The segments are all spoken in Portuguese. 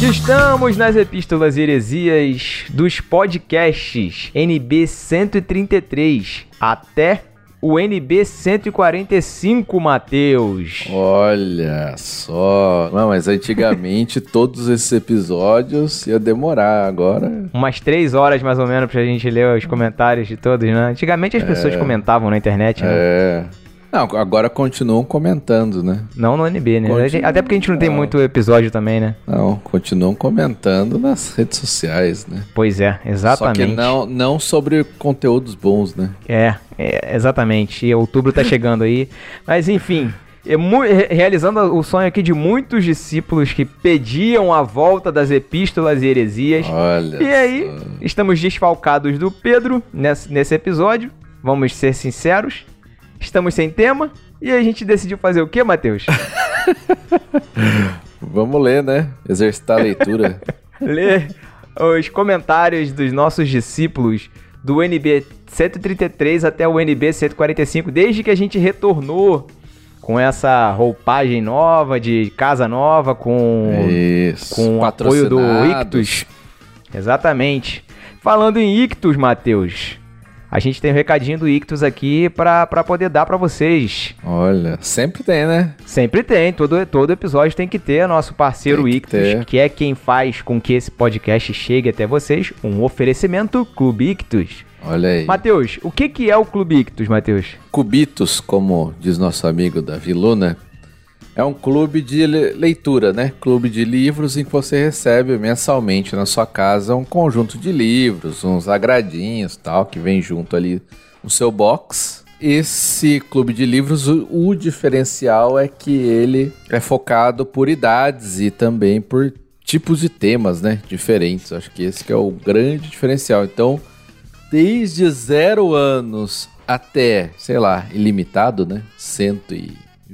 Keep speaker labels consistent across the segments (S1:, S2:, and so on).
S1: Estamos nas epístolas e heresias dos podcasts NB 133 até o NB 145, Matheus.
S2: Olha só. Não, mas antigamente todos esses episódios ia demorar. Agora.
S1: Umas três horas mais ou menos pra gente ler os comentários de todos, né? Antigamente as pessoas comentavam na internet, né?
S2: É. Não, agora continuam comentando, né?
S1: Não no NB, né? Até porque a gente não tem
S2: Não.
S1: muito episódio também, né?
S2: Não, continuam comentando nas redes sociais, né?
S1: Pois é, exatamente.
S2: Só que não, não sobre conteúdos bons, né?
S1: É, é, exatamente. E outubro tá chegando aí. Mas enfim, é realizando o sonho aqui de muitos discípulos que pediam a volta das epístolas e heresias.
S2: Olha.
S1: E aí,
S2: só.
S1: estamos desfalcados do Pedro nesse, nesse episódio. Vamos ser sinceros. Estamos sem tema. E a gente decidiu fazer o quê, Matheus?
S2: Vamos ler, né? Exercitar a leitura.
S1: Ler os comentários dos nossos discípulos do NB 133 até o NB 145, desde que a gente retornou com essa roupagem nova, de casa nova, com
S2: Isso.
S1: com o apoio do. Ictus. Exatamente. Falando em Ictus, Matheus, a gente tem um recadinho do Ictus aqui pra poder dar pra vocês.
S2: Olha, sempre tem, né?
S1: Sempre tem, todo, todo episódio tem que ter nosso parceiro
S2: Tem que
S1: Ictus,
S2: ter.
S1: que é quem faz com que esse podcast chegue até vocês, um oferecimento Clube Ictus.
S2: Olha aí.
S1: Matheus, o que, que é o Clube Ictus, Matheus?
S2: Cubitos, como diz nosso amigo Davi Luna, é um clube de le- leitura, né? Clube de livros em que você recebe mensalmente na sua casa um conjunto de livros, uns agradinhos tal, que vem junto ali no seu box. Esse clube de livros, o, diferencial é que ele é focado por idades e também por tipos de temas, né? Diferentes. Acho que esse que é o grande diferencial. Então, desde zero anos até, sei lá, ilimitado, né?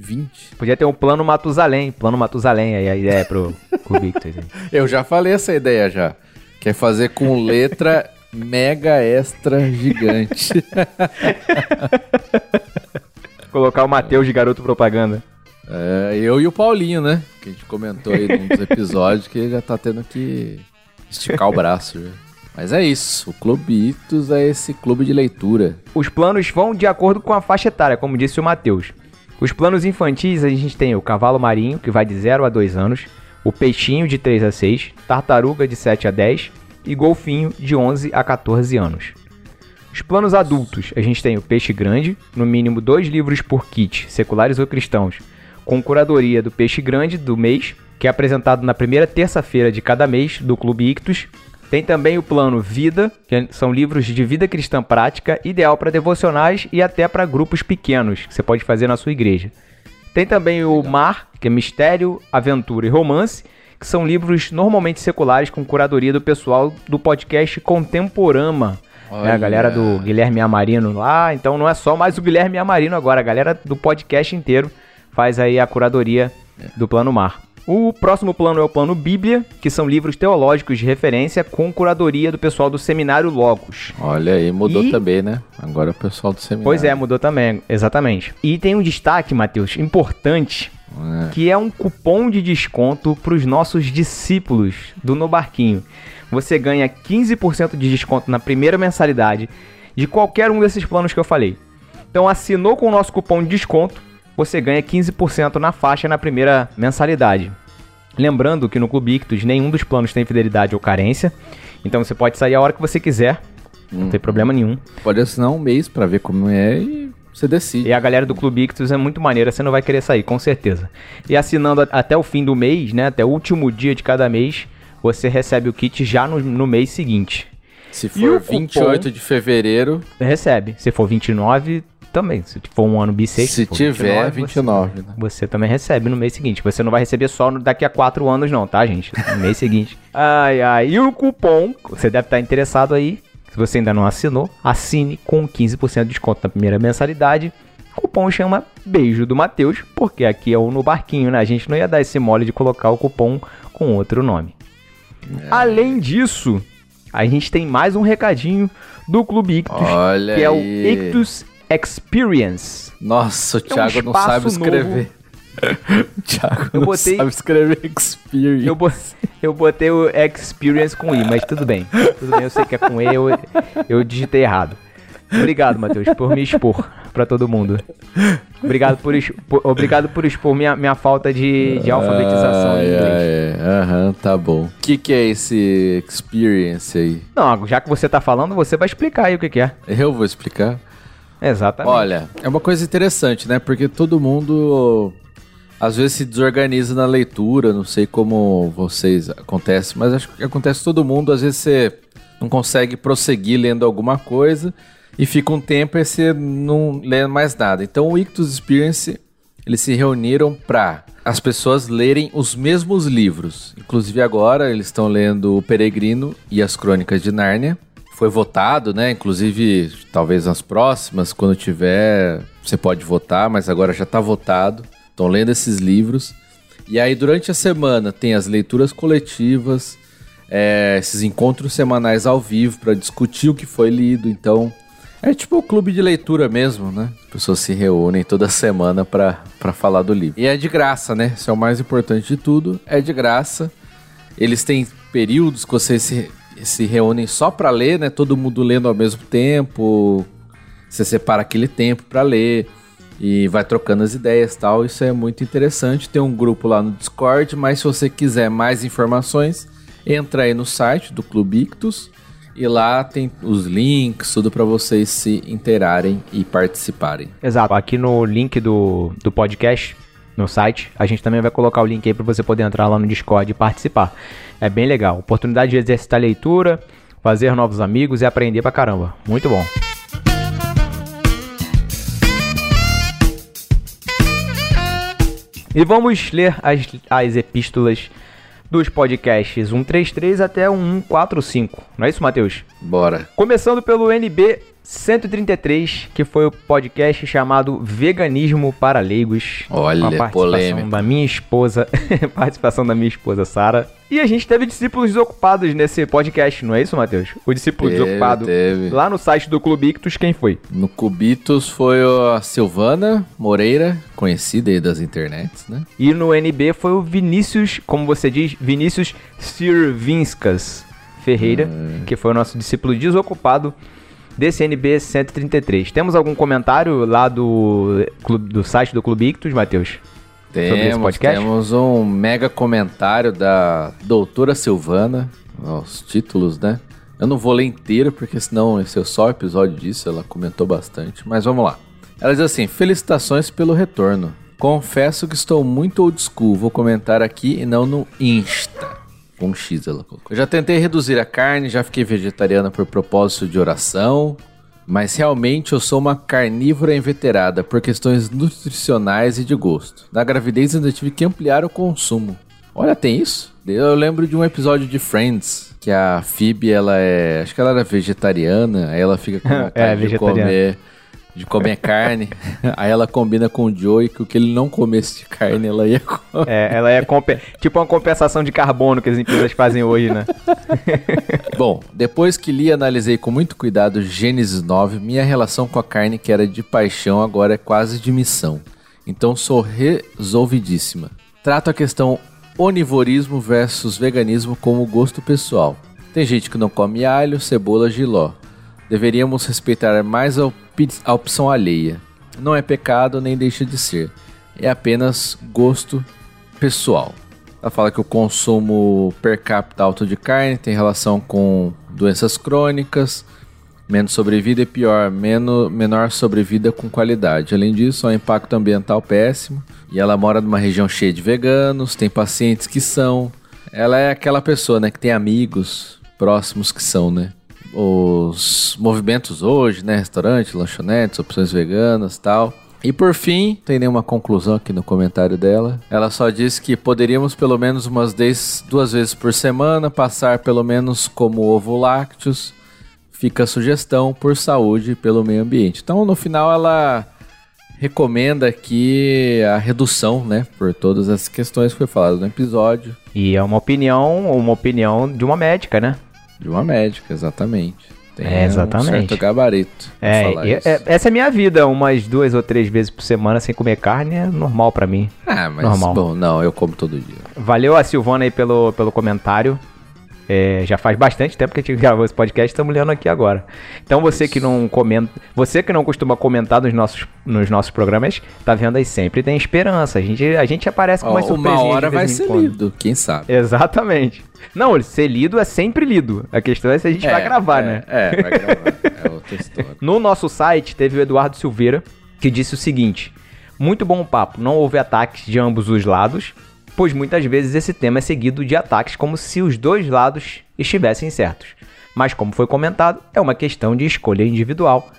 S2: 120.
S1: Podia ter um plano Matusalém, plano Matusalém aí a ideia pro Clube Ictus. aí.
S2: Eu já falei essa ideia já. Que é fazer com letra mega extra gigante.
S1: Colocar o Matheus de garoto propaganda.
S2: É, eu e o Paulinho, né? Que a gente comentou aí num dos episódios que ele já tá tendo que esticar o braço. Mas é isso. O Clube Itos é esse clube de leitura.
S1: Os planos vão de acordo com a faixa etária, como disse o Matheus. Os planos infantis, a gente tem o cavalo marinho, que vai de 0 a 2 anos, o peixinho de 3 a 6, tartaruga de 7 a 10 e golfinho de 11 a 14 anos. Os planos adultos, a gente tem o peixe grande, no mínimo dois livros por kit, seculares ou cristãos, com curadoria do peixe grande do mês, que é apresentado na primeira terça-feira de cada mês do Clube Ictus. Tem também o plano Vida, que são livros de vida cristã prática, ideal para devocionais e até para grupos pequenos, que você pode fazer na sua igreja. Tem também o Mar, que é mistério, aventura e romance, que são livros normalmente seculares com curadoria do pessoal do podcast Contemporama. né? a galera do Guilherme Amarino lá, então não é só mais o Guilherme Amarino agora, a galera do podcast inteiro faz aí a curadoria do Plano Mar. O próximo plano é o plano Bíblia, que são livros teológicos de referência com curadoria do pessoal do Seminário Logos.
S2: Olha aí, mudou
S1: E-
S2: também, né? Agora o pessoal do seminário.
S1: Pois é, mudou também, exatamente. E tem um destaque, Matheus, importante,
S2: É.
S1: que é um cupom de desconto para os nossos discípulos do No Barquinho. Você ganha 15% de desconto na primeira mensalidade de qualquer um desses planos que eu falei. Então assinou com o nosso cupom de desconto, você ganha 15% na faixa na primeira mensalidade. Lembrando que no Clube Ictus nenhum dos planos tem fidelidade ou carência, então você pode sair a hora que você quiser, não tem problema nenhum.
S2: Pode assinar um mês pra ver como é e você decide.
S1: E a galera do Clube Ictus é muito maneira, você não vai querer sair, com certeza. E assinando até o fim do mês, né, até o último dia de cada mês, você recebe o kit já no, no mês seguinte.
S2: Se
S1: E
S2: for
S1: cupom?
S2: 28 de fevereiro,
S1: Recebe. Se for 29, também. Se for um ano bissexto,
S2: Se tiver,
S1: 29,
S2: 29, né?
S1: Você também recebe no mês seguinte. Você não vai receber só no- daqui a quatro anos, não, tá, gente? No mês seguinte. Ai, ai. E o cupom, você deve estar interessado aí. Se você ainda não assinou, assine com 15% de desconto na primeira mensalidade. O cupom chama Beijo do Matheus, porque aqui é o no barquinho, né? A gente não ia dar esse mole de colocar o cupom com outro nome. Além disso, a gente tem mais um recadinho do Clube Ictus,
S2: Olha
S1: que é o
S2: aí.
S1: Ictus Experience.
S2: Nossa, o
S1: É um
S2: Thiago não sabe escrever. Thiago
S1: Eu
S2: não
S1: botei-
S2: sabe escrever experience.
S1: Eu, bo- eu botei o Experience com I, mas tudo bem. Tudo bem, eu sei que é com E, eu, eu digitei errado. Obrigado, Matheus, por me expor pra todo mundo. Obrigado por, ex- por- obrigado por expor minha, minha falta de, de alfabetização em
S2: Ai,
S1: inglês.
S2: ai, ai. Aham, tá bom. O que, que é esse experience aí?
S1: Não, já que você tá falando, você vai explicar aí o que, que é.
S2: Eu vou explicar.
S1: Exatamente.
S2: Olha, é uma coisa interessante, né? Porque todo mundo às vezes se desorganiza na leitura, não sei como vocês acontece, mas acho que acontece com todo mundo, às vezes você não consegue prosseguir lendo alguma coisa e fica um tempo e você não lê mais nada. Então o Ictus Experience, eles se reuniram para as pessoas lerem os mesmos livros. Inclusive agora eles estão lendo O Peregrino e as Crônicas de Nárnia foi votado, né? Inclusive, talvez nas próximas, quando tiver, você pode votar, mas agora já tá votado. Estão lendo esses livros. E aí, durante a semana, tem as leituras coletivas, é, esses encontros semanais ao vivo para discutir o que foi lido. Então, é tipo o clube de leitura mesmo, né? As pessoas se reúnem toda semana para falar do livro. E é de graça, né? Isso é o mais importante de tudo. É de graça. Eles têm períodos que vocês se, se reúnem só para ler, né? Todo mundo lendo ao mesmo tempo. Você separa aquele tempo para ler e vai trocando as ideias tal. Isso é muito interessante. Tem um grupo lá no Discord, mas se você quiser mais informações, entra aí no site do Clube Ictus e lá tem os links, tudo para vocês se inteirarem e participarem.
S1: Exato. Aqui no link do, do podcast, no site, a gente também vai colocar o link aí para você poder entrar lá no Discord e participar. É bem legal. Oportunidade de exercitar a leitura, fazer novos amigos e aprender pra caramba. Muito bom. E vamos ler as, as epístolas dos podcasts 133 até o 145. Não é isso, Matheus?
S2: Bora.
S1: Começando pelo NB 133, que foi o podcast chamado Veganismo para Leigos.
S2: Olha,
S1: com a participação
S2: polêmico.
S1: da minha esposa, participação da minha esposa Sara. E a gente teve discípulos desocupados nesse podcast, não é isso, Matheus? O discípulo
S2: Teve,
S1: desocupado
S2: teve.
S1: lá no site do Clube Ictus, quem foi?
S2: No Cubitos foi a Silvana Moreira, conhecida aí das internets, né?
S1: E no NB foi o Vinícius, como você diz, Vinícius Sirvinskas Ferreira, que foi o nosso discípulo desocupado desse NB 133. Temos algum comentário lá do, do site do Clube Ictus, Matheus? Sobre esse
S2: Temos,
S1: podcast?
S2: temos um mega comentário da doutora Silvana, os títulos, né? Eu não vou ler inteiro, porque senão esse é só o episódio disso, ela comentou bastante, mas vamos lá. Ela diz assim, felicitações pelo retorno. Confesso que estou muito old school, vou comentar aqui e não no Insta. Com um X ela colocou. Eu já tentei reduzir a carne, já fiquei vegetariana por propósito de oração, mas realmente eu sou uma carnívora inveterada por questões nutricionais e de gosto. Na gravidez ainda tive que ampliar o consumo. Olha, tem isso? Eu lembro de um episódio de Friends que a Phoebe, ela é, acho que ela era vegetariana, aí ela fica com vontade de
S1: vegetariana.
S2: comer de comer carne. aí ela combina com o Joey que o que ele não comesse de carne, ela ia comer.
S1: É, ela é compe- tipo uma compensação de carbono que as empresas fazem hoje, né?
S2: Bom, depois que li e analisei com muito cuidado Gênesis 9, minha relação com a carne, que era de paixão, agora é quase de missão. Então sou resolvidíssima. Trato a questão onivorismo versus veganismo como gosto pessoal. Tem gente que não come alho, cebola, giló. Deveríamos respeitar mais a, a opção alheia. Não é pecado nem deixa de ser. É apenas gosto pessoal. Ela fala que o consumo per capita alto de carne tem relação com doenças crônicas, menos sobrevida e pior, menos, menor sobrevida com qualidade. Além disso, há um impacto ambiental péssimo. E ela mora numa região cheia de veganos, tem pacientes que são. Ela é aquela pessoa, né, que tem amigos próximos que são, né? Os movimentos hoje, né? Restaurante, lanchonetes, opções veganas tal. E por fim, não tem nenhuma conclusão aqui no comentário dela. Ela só disse que poderíamos pelo menos umas 10, duas vezes por semana passar pelo menos como ovo lácteos. Fica a sugestão por saúde e pelo meio ambiente. Então, no final, ela recomenda aqui a redução, né, por todas as questões que foi falado no episódio.
S1: E é uma opinião, uma opinião de uma médica, né?
S2: De uma médica, exatamente. Tem
S1: É, exatamente.
S2: um certo gabarito
S1: É,
S2: isso.
S1: é- essa é a minha vida, umas duas ou três vezes por semana sem comer carne é normal pra mim.
S2: Ah, mas
S1: normal.
S2: bom, não, eu como todo dia.
S1: Valeu a Silvana aí pelo, pelo comentário. É, já faz bastante tempo que a gente gravou esse podcast, estamos lendo aqui agora. Então você que não comenta, você que não costuma comentar nos nossos, nos nossos programas, tá vendo aí sempre tem esperança. A gente, a gente aparece com
S2: Ó,
S1: umas
S2: uma hora vai ser
S1: quando.
S2: lido, quem sabe.
S1: Exatamente. Não, ser lido é sempre lido. A questão é se a gente vai gravar,
S2: é,
S1: né?
S2: É, vai gravar. é outra história.
S1: No nosso site teve o Eduardo Silveira que disse o seguinte: Muito bom papo, não houve ataques de ambos os lados, pois muitas vezes esse tema é seguido de ataques como se os dois lados estivessem certos. Mas como foi comentado, é uma questão de escolha individual.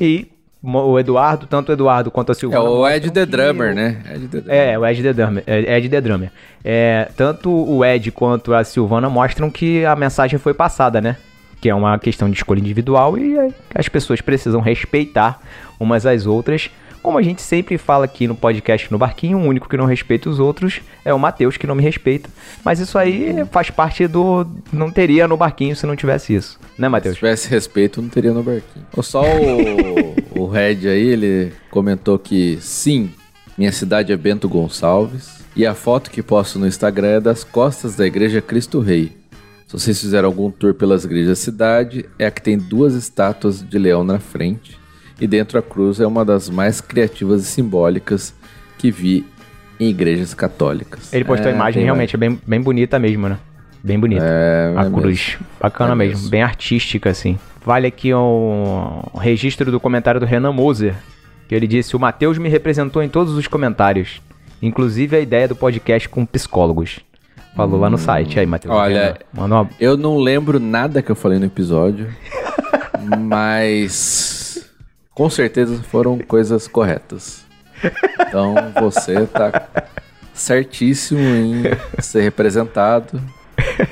S1: E o Eduardo, tanto o Eduardo quanto a
S2: É
S1: Silvana.
S2: o Ed The Drummer, né? The Drummer.
S1: é, o Ed The Drummer. é, Ed The Drummer. É, tanto o Ed quanto a Silvana mostram que a mensagem foi passada, né? Que é uma questão de escolha individual e é, as pessoas precisam respeitar umas às outras. Como a gente sempre fala aqui no podcast no Barquinho, o único que não respeita os outros é o Matheus, que não me respeita. Mas isso aí faz parte do. Não teria no Barquinho se não tivesse isso. Né,
S2: Se
S1: Matheus?
S2: tivesse respeito, não teria no barquinho. Ou Só o, o Red aí, ele comentou que sim, minha cidade é Bento Gonçalves. E a foto que posto no Instagram é das costas da igreja Cristo Rei. Se vocês fizeram algum tour pelas igrejas da cidade, é a que tem duas estátuas de leão na frente. E dentro a cruz é uma das mais criativas e simbólicas que vi em igrejas católicas.
S1: Ele postou
S2: É,
S1: a imagem, realmente é bem, bem bonita mesmo, né? Bem bonita.
S2: É,
S1: a
S2: é
S1: cruz. Bacana
S2: É
S1: mesmo.
S2: mesmo.
S1: Bem artística, assim. Vale aqui um registro do comentário do Renan Moser, que ele disse: O Matheus me representou em todos os comentários, inclusive a ideia do podcast com psicólogos. Falou lá no site. Aí, Matheus.
S2: Olha,
S1: uma...
S2: Eu não lembro nada que eu falei no episódio, mas com certeza foram coisas corretas. Então você tá certíssimo em ser representado.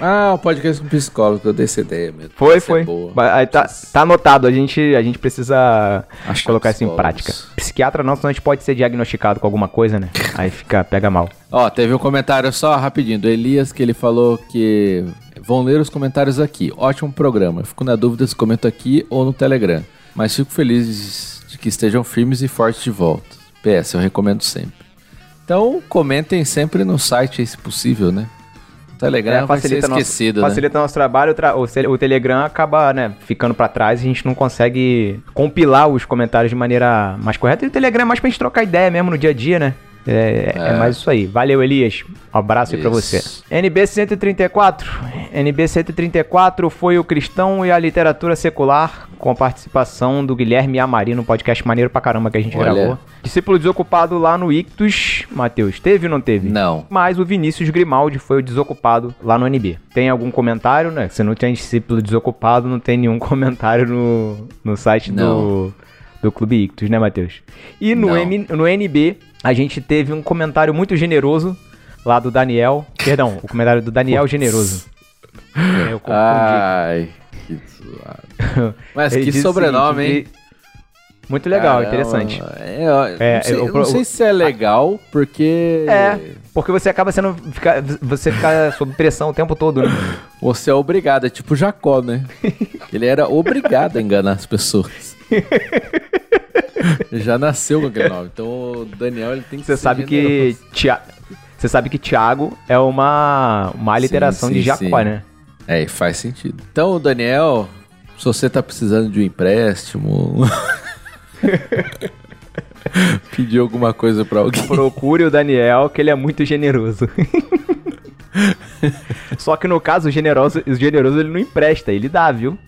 S2: Ah, o podcast com psicólogo, eu dei essa ideia mesmo.
S1: Foi,
S2: Essa é
S1: foi.
S2: boa.
S1: Aí tá, tá anotado, a gente, a gente precisa
S2: Achar
S1: colocar isso em
S2: psicólogos.
S1: prática. Psiquiatra não, senão a gente pode ser diagnosticado com alguma coisa, né? Aí fica, pega mal.
S2: Ó, teve um comentário só rapidinho do Elias que ele falou que vão ler os comentários aqui. Ótimo programa. Eu Fico na dúvida se comento aqui ou no Telegram. Mas fico feliz de que estejam firmes e fortes de volta. PS, eu recomendo sempre. Então, comentem sempre no site, se possível, né? O Telegram
S1: É,
S2: vai
S1: facilita,
S2: esquecido,
S1: nosso,
S2: né?
S1: facilita nosso trabalho, o, o Telegram acaba, né, ficando pra trás e a gente não consegue compilar os comentários de maneira mais correta. E o Telegram é mais pra gente trocar ideia mesmo no dia a dia, né? É, é
S2: É.
S1: mais isso aí. Valeu, Elias. Um abraço aí pra você.
S2: Isso.
S1: NB 134. NB 134 foi o Cristão e a Literatura Secular, com a participação do Guilherme Amari no podcast maneiro pra caramba que a gente
S2: Olha.
S1: gravou. Discípulo desocupado lá no Ictus. Matheus, teve ou não teve?
S2: Não.
S1: Mas o Vinícius Grimaldi foi o desocupado lá no NB. Tem algum comentário, né? Se não tem discípulo desocupado, não tem nenhum comentário no, no site do,
S2: Não.
S1: do Clube Ictus, né, Matheus? E no. M, no NB, a gente teve um comentário muito generoso lá do Daniel. Perdão, o comentário do Daniel Generoso. É, eu confundi.
S2: Ai, que zoado. Mas que sobrenome, hein?
S1: Muito legal,
S2: Caramba.
S1: interessante.
S2: É,
S1: É,
S2: não sei,
S1: eu-
S2: eu não sei se é legal, porque
S1: É, porque você acaba sendo. Fica, você fica sob pressão o tempo todo, né?
S2: você é obrigado, é tipo Jacó, né? Ele era obrigado a enganar as pessoas. Já nasceu com aquele nome. Então o Daniel ele tem que
S1: Você sabe que
S2: generoso.
S1: Você sabe que Tiago é uma, uma aliteração
S2: Sim,
S1: de
S2: sim,
S1: Jacó,
S2: sim.
S1: né?
S2: É, e faz sentido. Então, Daniel, se você tá precisando de um empréstimo, pedir alguma coisa pra alguém.
S1: Procure o Daniel, que ele é muito generoso. Só que no caso, o generoso, o generoso ele não empresta, ele dá, viu?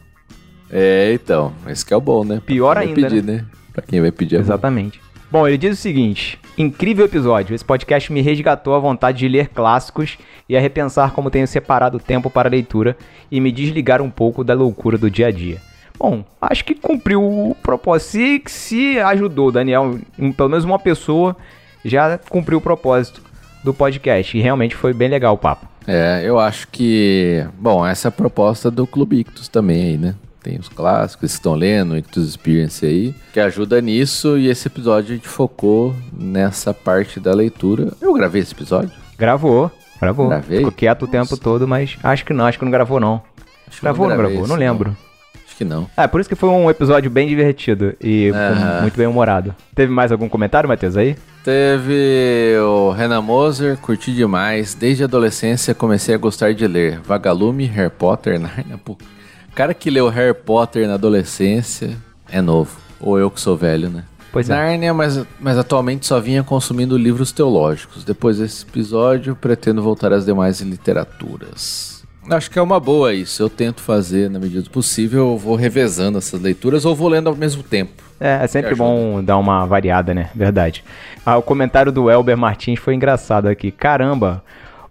S2: É, então, esse que é o bom, né?
S1: Pior ainda,
S2: pedir, né? Pra quem vai pedir é bom.
S1: Exatamente. Bom, ele diz o seguinte: incrível episódio. Esse podcast me resgatou a vontade de ler clássicos e a repensar como tenho separado o tempo para a leitura e me desligar um pouco da loucura do dia a dia. Bom, acho que cumpriu o propósito. Se, se ajudou, Daniel, pelo menos uma pessoa já cumpriu o propósito do podcast. E realmente foi bem legal o papo.
S2: É, eu acho que. Bom, essa é a proposta do Clube Ictus também aí, né? Tem os clássicos estão lendo, Ictus Experience aí, que ajuda nisso. E esse episódio a gente focou nessa parte da leitura. Eu gravei esse episódio?
S1: Gravou, gravou.
S2: Gravei?
S1: Ficou quieto o tempo todo, mas acho que não, acho que não gravou não.
S2: Acho que
S1: Gravou ou não gravou? Não lembro.
S2: Acho que não.
S1: É, por isso que foi um episódio bem divertido e
S2: Aham.
S1: muito bem humorado. Teve mais algum comentário, Matheus, aí?
S2: Teve o Renan Moser, curti demais. Desde a adolescência comecei a gostar de ler. Vagalume, Harry Potter, Narnia. O cara que leu Harry Potter na adolescência é novo. Ou eu que sou velho, né?
S1: Pois é.
S2: Nárnia, mas, mas atualmente só vinha consumindo livros teológicos. Depois desse episódio, pretendo voltar às demais literaturas. Acho que é uma boa isso. Eu tento fazer na medida do possível. Eu vou revezando essas leituras ou vou lendo ao mesmo tempo.
S1: É, é sempre bom dar uma variada, né? Verdade. Ah, o comentário do Elber Martins foi engraçado aqui. Caramba!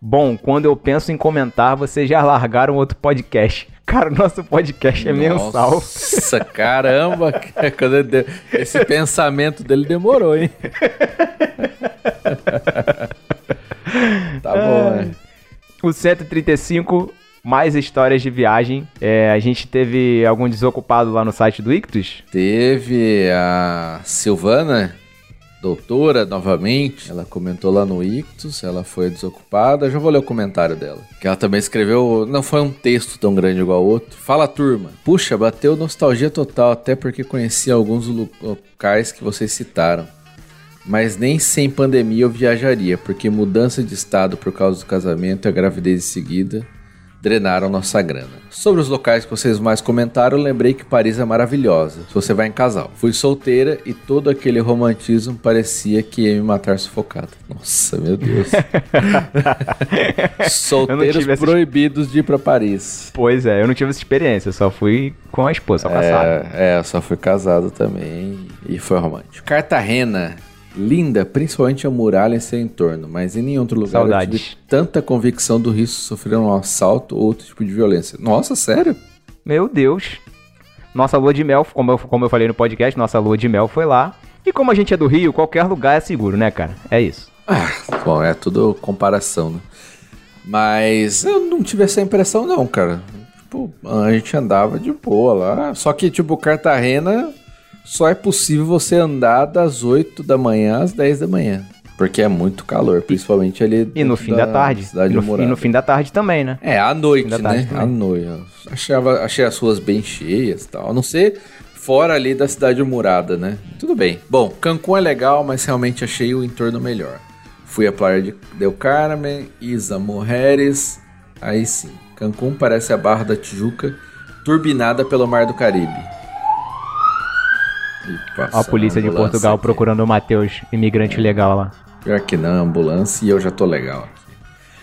S1: Bom, quando eu penso em comentar, vocês já largaram outro podcast. Cara, o nosso podcast é mensal.
S2: Nossa, caramba! Esse pensamento dele demorou, hein? tá bom, né?
S1: O 135, mais histórias de viagem. É, a gente teve algum desocupado lá no site do Ictus.
S2: Teve a Silvana, doutora, novamente. Ela comentou lá no Ictus, ela foi desocupada. Já vou ler o comentário dela. Que ela também escreveu, não foi um texto tão grande igual o outro. Fala, turma. Puxa, bateu nostalgia total, até porque conheci alguns locais que vocês citaram. Mas nem sem pandemia eu viajaria, porque mudança de estado por causa do casamento e a gravidez em seguida drenaram nossa grana. Sobre os locais que vocês mais comentaram, lembrei que Paris é maravilhosa, se você vai em casal. Fui solteira e todo aquele romantismo parecia que ia me matar sufocada. Nossa, meu Deus. Solteiros
S1: tive essa-
S2: proibidos de ir pra Paris.
S1: Pois é, eu não tive essa experiência, eu só fui com a esposa, só.
S2: É, é, eu só fui casado também e foi romântico. Cartagena, linda, principalmente a muralha em seu entorno, mas em nenhum outro lugar eu
S1: Saudades.
S2: tive tanta convicção do risco de sofrer um assalto ou outro tipo de violência. Nossa, sério?
S1: Meu Deus. Nossa lua de mel, como eu, como eu falei no podcast, nossa lua de mel foi lá. E como a gente é do Rio, qualquer lugar é seguro, né, cara? É isso.
S2: Ah, bom, é tudo comparação, né? Mas eu não tive essa impressão não, cara. Tipo, a gente andava de boa lá. Só que, tipo, Cartagena só é possível você andar das 8 da manhã às 10 da manhã. Porque é muito calor, principalmente ali
S1: E no fim da, tarde.
S2: Cidade
S1: E no, e no fim da tarde também, né?
S2: É, à noite,
S1: da
S2: né?
S1: tarde também.
S2: À noite. Achava, achei as ruas bem cheias e tal. A não ser fora ali da cidade murada, né? Tudo bem. Bom, Cancún é legal, mas realmente achei o entorno melhor. Fui à praia de Del Carmen, Isa Mujeres. Aí sim. Cancún parece a Barra da Tijuca, turbinada pelo Mar do Caribe.
S1: A polícia de Portugal
S2: aqui.
S1: procurando o Matheus, imigrante legal lá.
S2: Pior que não, ambulância e eu já tô legal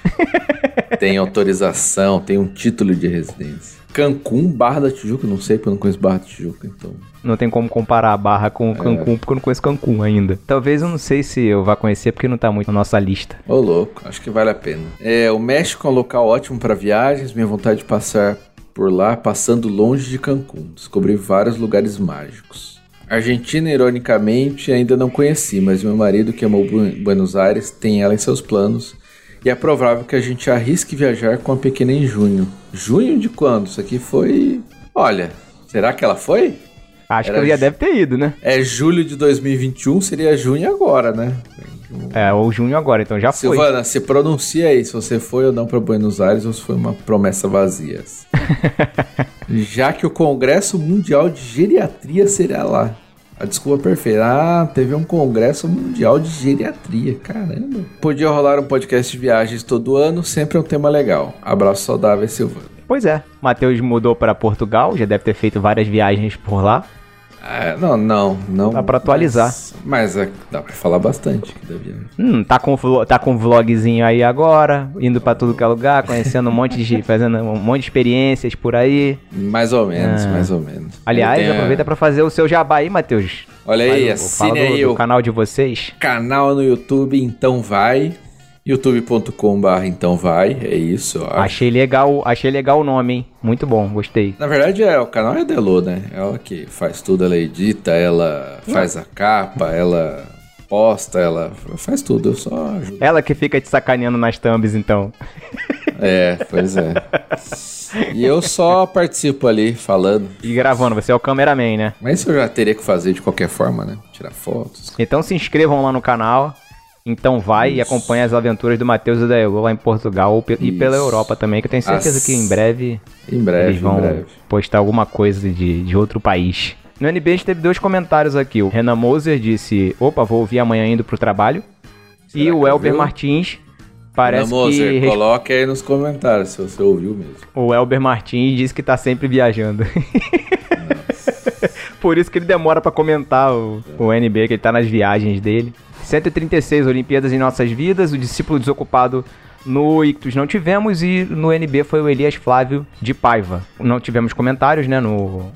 S2: aqui. tem autorização, tem um título de residência. Cancún, Barra da Tijuca, não sei porque eu não conheço Barra da Tijuca, então.
S1: Não tem como comparar a Barra
S2: É.
S1: com Cancún, porque eu não conheço Cancún ainda. Talvez eu não sei se eu vá conhecer, porque não tá muito na nossa lista.
S2: Ô louco, acho que vale a pena. É, o México é um local ótimo para viagens, minha vontade de passar por lá, passando longe de Cancún. Descobri vários lugares mágicos. Argentina, ironicamente, ainda não conheci, mas meu marido, que amou Bu- Buenos Aires, tem ela em seus planos. E é provável que a gente arrisque viajar com a pequena em junho. Junho de quando? Isso aqui foi. Olha, será que ela foi?
S1: Acho
S2: Era
S1: que ele já deve ter ido, né?
S2: É julho de 2021, seria junho agora, né?
S1: É, ou junho agora, então já foi.
S2: Silvana, se pronuncia aí se você foi ou não para Buenos Aires ou se foi uma promessa vazia. Já que o Congresso Mundial de Geriatria será lá. A desculpa perfeita. Ah, teve um Congresso Mundial de Geriatria. Caramba. Podia rolar um podcast de viagens todo ano, sempre é um tema legal. Abraço saudável, Silvana.
S1: Pois é. Matheus mudou pra Portugal, já deve ter feito várias viagens por lá.
S2: Ah, não, não, não.
S1: Dá pra atualizar.
S2: Mas, mas é, dá pra falar bastante aqui da viagem.
S1: Hum, tá com, tá com um vlogzinho aí agora, indo pra tudo que é lugar, conhecendo um monte de. fazendo um monte de experiências por aí.
S2: Mais ou menos,
S1: Ah.
S2: mais ou menos.
S1: Aliás,
S2: tenho-
S1: aproveita pra fazer o seu jabá aí, Matheus.
S2: Olha aí,
S1: Faz
S2: assine
S1: do,
S2: aí
S1: do
S2: o
S1: canal de vocês.
S2: canal no YouTube, então vai. youtube.com.br então vai, é isso, eu acho.
S1: Achei legal, achei legal o nome, hein? Muito bom, gostei.
S2: Na verdade, é, o canal é a Delo, né? Ela que faz tudo, ela edita, ela faz a capa, ela posta, ela faz tudo, eu só ajudo.
S1: Ela que fica te sacaneando nas thumbs, então.
S2: É, pois é. E eu só participo ali falando.
S1: E gravando, você é o cameraman, né?
S2: Mas isso eu já teria que fazer de qualquer forma, né? Tirar fotos.
S1: Então se inscrevam lá no canal. Então vai e acompanha as aventuras do Matheus e da Elo lá em Portugal e pela
S2: Isso.
S1: Europa também, que eu tenho certeza
S2: As-
S1: que em breve
S2: Em breve,
S1: eles vão
S2: em breve.
S1: postar alguma coisa de, de outro país. No NB a gente teve dois comentários aqui. O Renan Moser disse: opa, vou ouvir amanhã indo pro trabalho.
S2: Será
S1: e o Elber? Martins parece
S2: Ana Moser,
S1: que.
S2: coloque aí nos comentários se você ouviu mesmo.
S1: O Elber Martins disse que tá sempre viajando. Por isso que ele demora pra comentar o, o NB, que ele tá nas viagens dele. 136 Olimpíadas em nossas vidas, o discípulo desocupado no Ictus não tivemos e no NB foi o Elias Flávio de Paiva. Não tivemos comentários, né, no,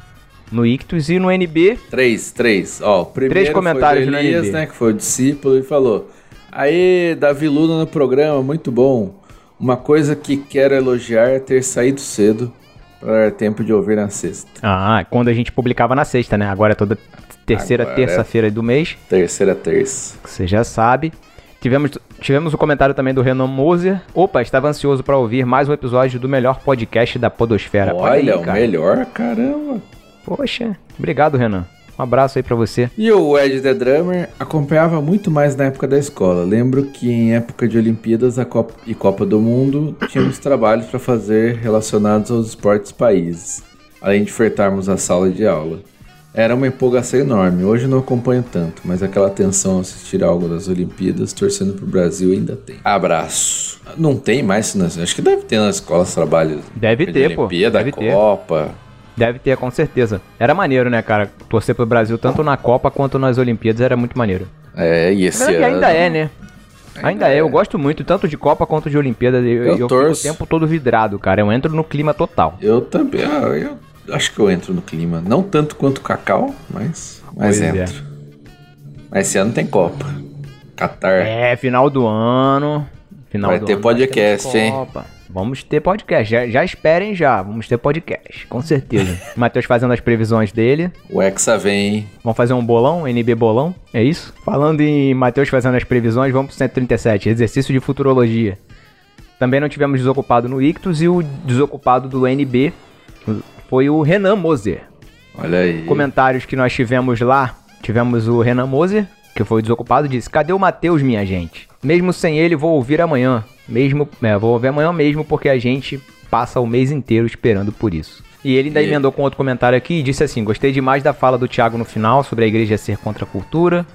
S1: no Ictus e no NB
S2: Três, três. Ó, o primeiro
S1: Três comentários
S2: foi do Elias,
S1: NB.
S2: né? Que foi o discípulo e falou: Aê, Davi Luna no programa, muito bom. Uma coisa que quero elogiar é ter saído cedo para dar tempo de ouvir na sexta.
S1: Ah, quando a gente publicava na sexta, né? Agora é toda terceira
S2: é.
S1: terça-feira do mês.
S2: Terceira terça.
S1: Você já sabe. Tivemos, tivemos o comentário também do Renan Moser. Opa, estava ansioso para ouvir mais um episódio do melhor podcast da Podosfera.
S2: Olha,
S1: aí,
S2: o melhor, caramba.
S1: Poxa, obrigado, Renan. Um abraço aí pra você.
S2: E o Ed The Drummer acompanhava muito mais na época da escola. Lembro que em época de Olimpíadas Copa, e Copa do Mundo tínhamos trabalhos para fazer relacionados aos esportes países, além de ofertarmos a sala de aula. Era uma empolgação enorme. Hoje não acompanho tanto, mas aquela tensão assistir algo das Olimpíadas, torcendo pro Brasil ainda tem. Abraço. Não tem mais, nas- acho que deve ter nas escolas trabalhos.
S1: Deve
S2: de
S1: ter, pô.
S2: Olimpíada,
S1: Deve ter.
S2: Copa.
S1: Deve ter, com certeza. Era maneiro, né, cara? Torcer pro Brasil tanto na Copa quanto nas Olimpíadas era muito maneiro.
S2: É, e esse ano.
S1: ainda é, né? Ainda,
S2: Ainda
S1: é.
S2: é.
S1: eu gosto muito tanto de Copa quanto de Olimpíada. Eu,
S2: Eu
S1: eu, fico o
S2: torço.
S1: tempo todo vidrado, cara. Eu entro no clima total.
S2: Eu também, ah, eu acho que eu entro no clima. Não tanto quanto o Cacau, mas, mas
S1: Pois é.
S2: entro. Mas esse ano tem Copa. Qatar.
S1: É, final do ano. Final
S2: Vai
S1: do
S2: ter
S1: ano
S2: podcast, hein?
S1: Copa. Vamos ter podcast. Já, já esperem já. Vamos ter podcast, com certeza. Matheus fazendo as previsões dele.
S2: O Hexa vem, hein?
S1: Vamos fazer um bolão, NB bolão, é isso? Falando em Matheus fazendo as previsões, vamos pro 137, exercício de futurologia. Também não tivemos desocupado no Ictus e o desocupado do NB foi o Renan Moser.
S2: Olha aí.
S1: Comentários que nós tivemos lá, tivemos o Renan Moser, que foi o desocupado, disse: Cadê o Matheus, minha gente? Mesmo sem ele, vou ouvir amanhã. Mesmo, é, vou ouvir amanhã mesmo, porque a gente passa o mês inteiro esperando por isso. E ele ainda
S2: E-
S1: emendou com outro comentário aqui e disse assim: Gostei demais da fala do Thiago no final sobre a igreja ser contra a cultura.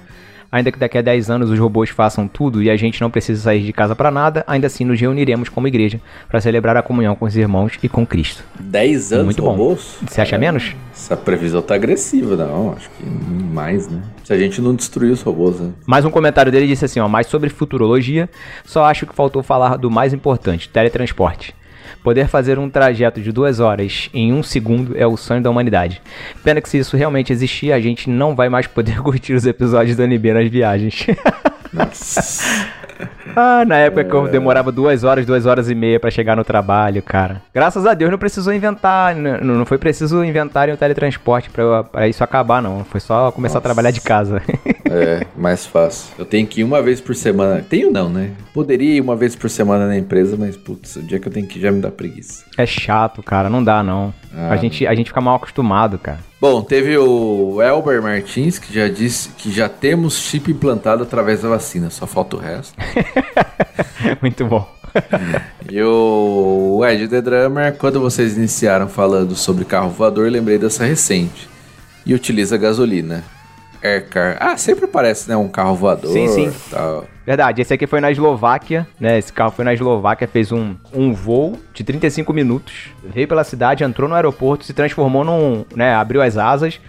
S1: Ainda que daqui a 10 anos os robôs façam tudo e a gente não precise sair de casa pra nada, ainda assim nos reuniremos como igreja para celebrar a comunhão com os irmãos e com Cristo.
S2: 10 anos
S1: Muito bom.
S2: robôs?
S1: Você acha menos?
S2: Essa previsão tá agressiva, não. Acho que mais, né? Se a gente não destruir os robôs, né?
S1: Mais um comentário dele disse assim, ó, mais sobre futurologia, só acho que faltou falar do mais importante, teletransporte. Poder fazer um trajeto de duas horas em um segundo é o sonho da humanidade. Pena que se isso realmente existir, a gente não vai mais poder curtir os episódios do NB nas viagens.
S2: Nossa.
S1: ah, na época que eu demorava duas horas, duas horas e meia pra chegar no trabalho, cara. Graças a Deus não precisou inventar, n- não não foi preciso inventarem o teletransporte pra, pra isso acabar, não. Foi só começar a trabalhar de casa.
S2: é, mais fácil. Eu tenho que ir uma vez por semana. Tenho não, né? Poderia ir uma vez por semana na empresa, mas putz, o dia que eu tenho que ir já me dá preguiça.
S1: É chato, cara, não dá não.
S2: Ah,
S1: a, gente, a gente fica mal acostumado, cara.
S2: Bom, teve o Elber Martins que já disse que já temos chip implantado através da vacina, só falta o resto.
S1: Muito bom.
S2: E o Ed The Drummer, quando vocês iniciaram falando sobre carro voador, lembrei dessa recente. E utiliza gasolina. Aircar. Ah, sempre parece, né? Um carro voador.
S1: Sim, sim.
S2: Tal.
S1: Verdade, esse aqui foi na Eslováquia, né? Esse carro foi na Eslováquia, fez um, um voo de 35 minutos, veio pela cidade, entrou no aeroporto, se transformou num, né, abriu as asas,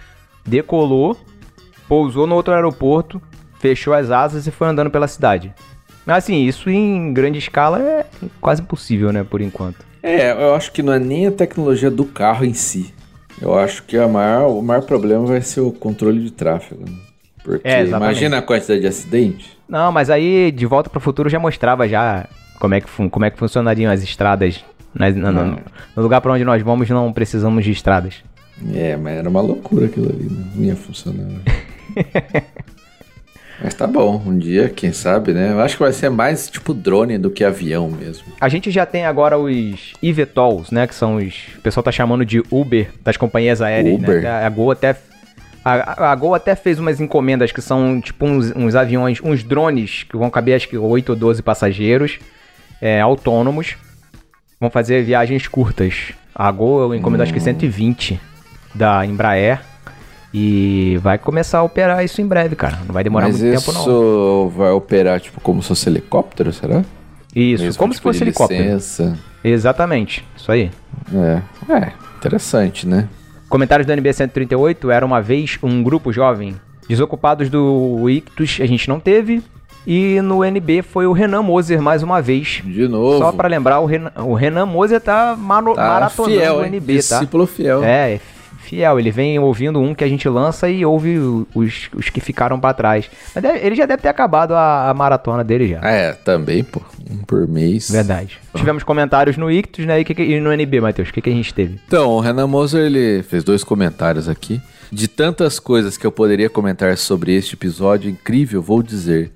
S1: decolou, pousou no outro aeroporto, fechou as asas e foi andando pela cidade. Mas assim, isso em grande escala é quase impossível, né, por enquanto.
S2: É, eu acho que não é nem a tecnologia do carro em si. Eu acho que maior, o maior problema vai ser o controle de tráfego. né? Porque
S1: É,
S2: imagina a quantidade de acidente.
S1: Não, mas aí de volta pro futuro já mostrava já como é que, como é que funcionariam as estradas. na- na-
S2: Não.
S1: no lugar pra onde nós vamos não precisamos de estradas.
S2: É, mas era uma loucura aquilo ali, né? não ia funcionar. mas tá bom, um dia, quem sabe, né? Eu acho que vai ser mais tipo drone do que avião mesmo.
S1: A gente já tem agora os eVTOLs, né? Que são os. O pessoal tá chamando de Uber das companhias aéreas.
S2: Uber?
S1: Né? A Gol até. A, a Gol até fez umas encomendas que são tipo uns, uns aviões, uns drones que vão caber acho que 8 ou 12 passageiros é, autônomos. Vão fazer viagens curtas. A Gol encomendou acho que 120 da Embraer. E vai começar a operar isso em breve, cara. Não vai demorar
S2: mas
S1: muito
S2: isso
S1: tempo, não.
S2: vai operar tipo como se fosse helicóptero, será?
S1: Isso,
S2: Mesmo
S1: como se
S2: tipo
S1: fosse
S2: de
S1: helicóptero.
S2: licença.
S1: Exatamente, isso aí.
S2: É, é, interessante, né?
S1: Comentários do NB 138, era uma vez um grupo jovem. Desocupados do Ictus a gente não teve. E no NB foi o Renan Moser mais uma vez.
S2: De novo.
S1: Só pra lembrar, o Renan, o Renan Moser tá, mano,
S2: tá
S1: maratonando
S2: fiel,
S1: o? NB, tá?
S2: Discípulo fiel.
S1: É, é fiel. Ele vem ouvindo um que a gente lança e ouve os, os que ficaram pra trás. Mas ele já deve ter acabado a, a maratona dele já.
S2: É, também, pô. Um por mês.
S1: Verdade. Tivemos comentários no Ictus né, e, que- e no NB, Matheus. O que, que a gente teve?
S2: Então, o Renan Moser, ele fez dois comentários aqui. De tantas coisas que eu poderia comentar sobre este episódio incrível, vou dizer.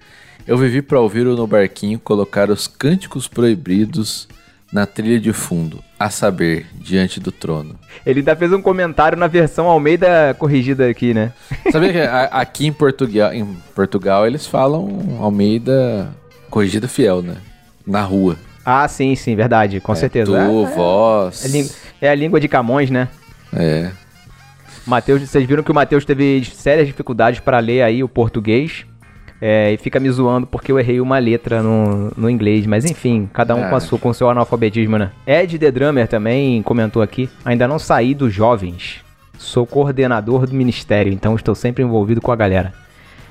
S2: Eu vivi para ouvir o No Barquinho colocar os cânticos proibidos na trilha de fundo, a saber, diante do trono.
S1: Ele ainda fez um comentário na versão Almeida corrigida aqui, né?
S2: Sabia que a- aqui em Portugal, em Portugal eles falam Almeida corrigida fiel, né? Na rua.
S1: Ah, sim, sim, verdade, com certeza.
S2: Tu,
S1: É,
S2: vós.
S1: é, lí- é a língua de Camões, né?
S2: É.
S1: Mateus, vocês viram que o Matheus teve sérias dificuldades para ler aí o português. É, e fica me zoando porque eu errei uma letra no, no inglês. Mas enfim, cada um
S2: Ah.
S1: com, a sua, com o seu analfabetismo, né? Ed The Drummer também comentou aqui. Ainda não saí dos jovens. Sou coordenador do ministério, então estou sempre envolvido com a galera.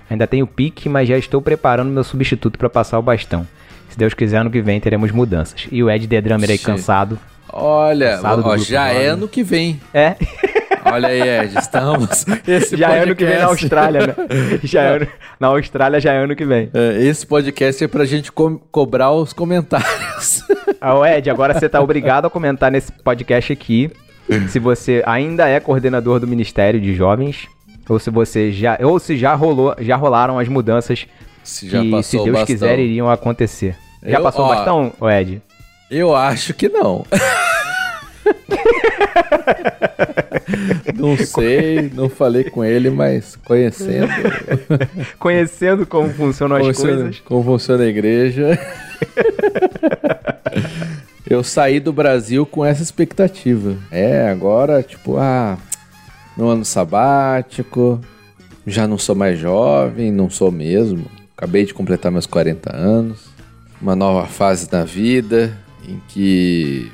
S1: Ainda tenho pique, mas já estou preparando meu substituto para passar o bastão. Se Deus quiser, ano que vem teremos mudanças. E o Ed The Drummer aí
S2: Sim.
S1: cansado.
S2: Olha,
S1: Passado do
S2: ó, já é
S1: jovem.
S2: ano que vem.
S1: É,
S2: Olha aí, Ed, estamos. Esse
S1: já é ano que vem na Austrália, né? Já é ano- na Austrália já é ano que vem.
S2: É, Esse podcast é pra gente co- cobrar os comentários.
S1: Ah, Ed, agora você tá obrigado a comentar nesse podcast aqui se você ainda é coordenador do Ministério de Jovens ou se você já ou se já rolou, já rolaram as mudanças
S2: Se
S1: que, se Deus quiser, iriam acontecer. Já
S2: Eu-
S1: passou o
S2: ó,
S1: bastão, Ed?
S2: Eu acho que não. não sei, não falei com ele, mas conhecendo,
S1: Conhecendo como funcionam as
S2: funciona,
S1: coisas.
S2: como funciona a igreja. eu saí do Brasil com essa expectativa. É, agora, tipo, ah, no ano sabático, já não sou mais jovem, não sou mesmo. Acabei de completar meus 40 anos. Uma nova fase na vida em que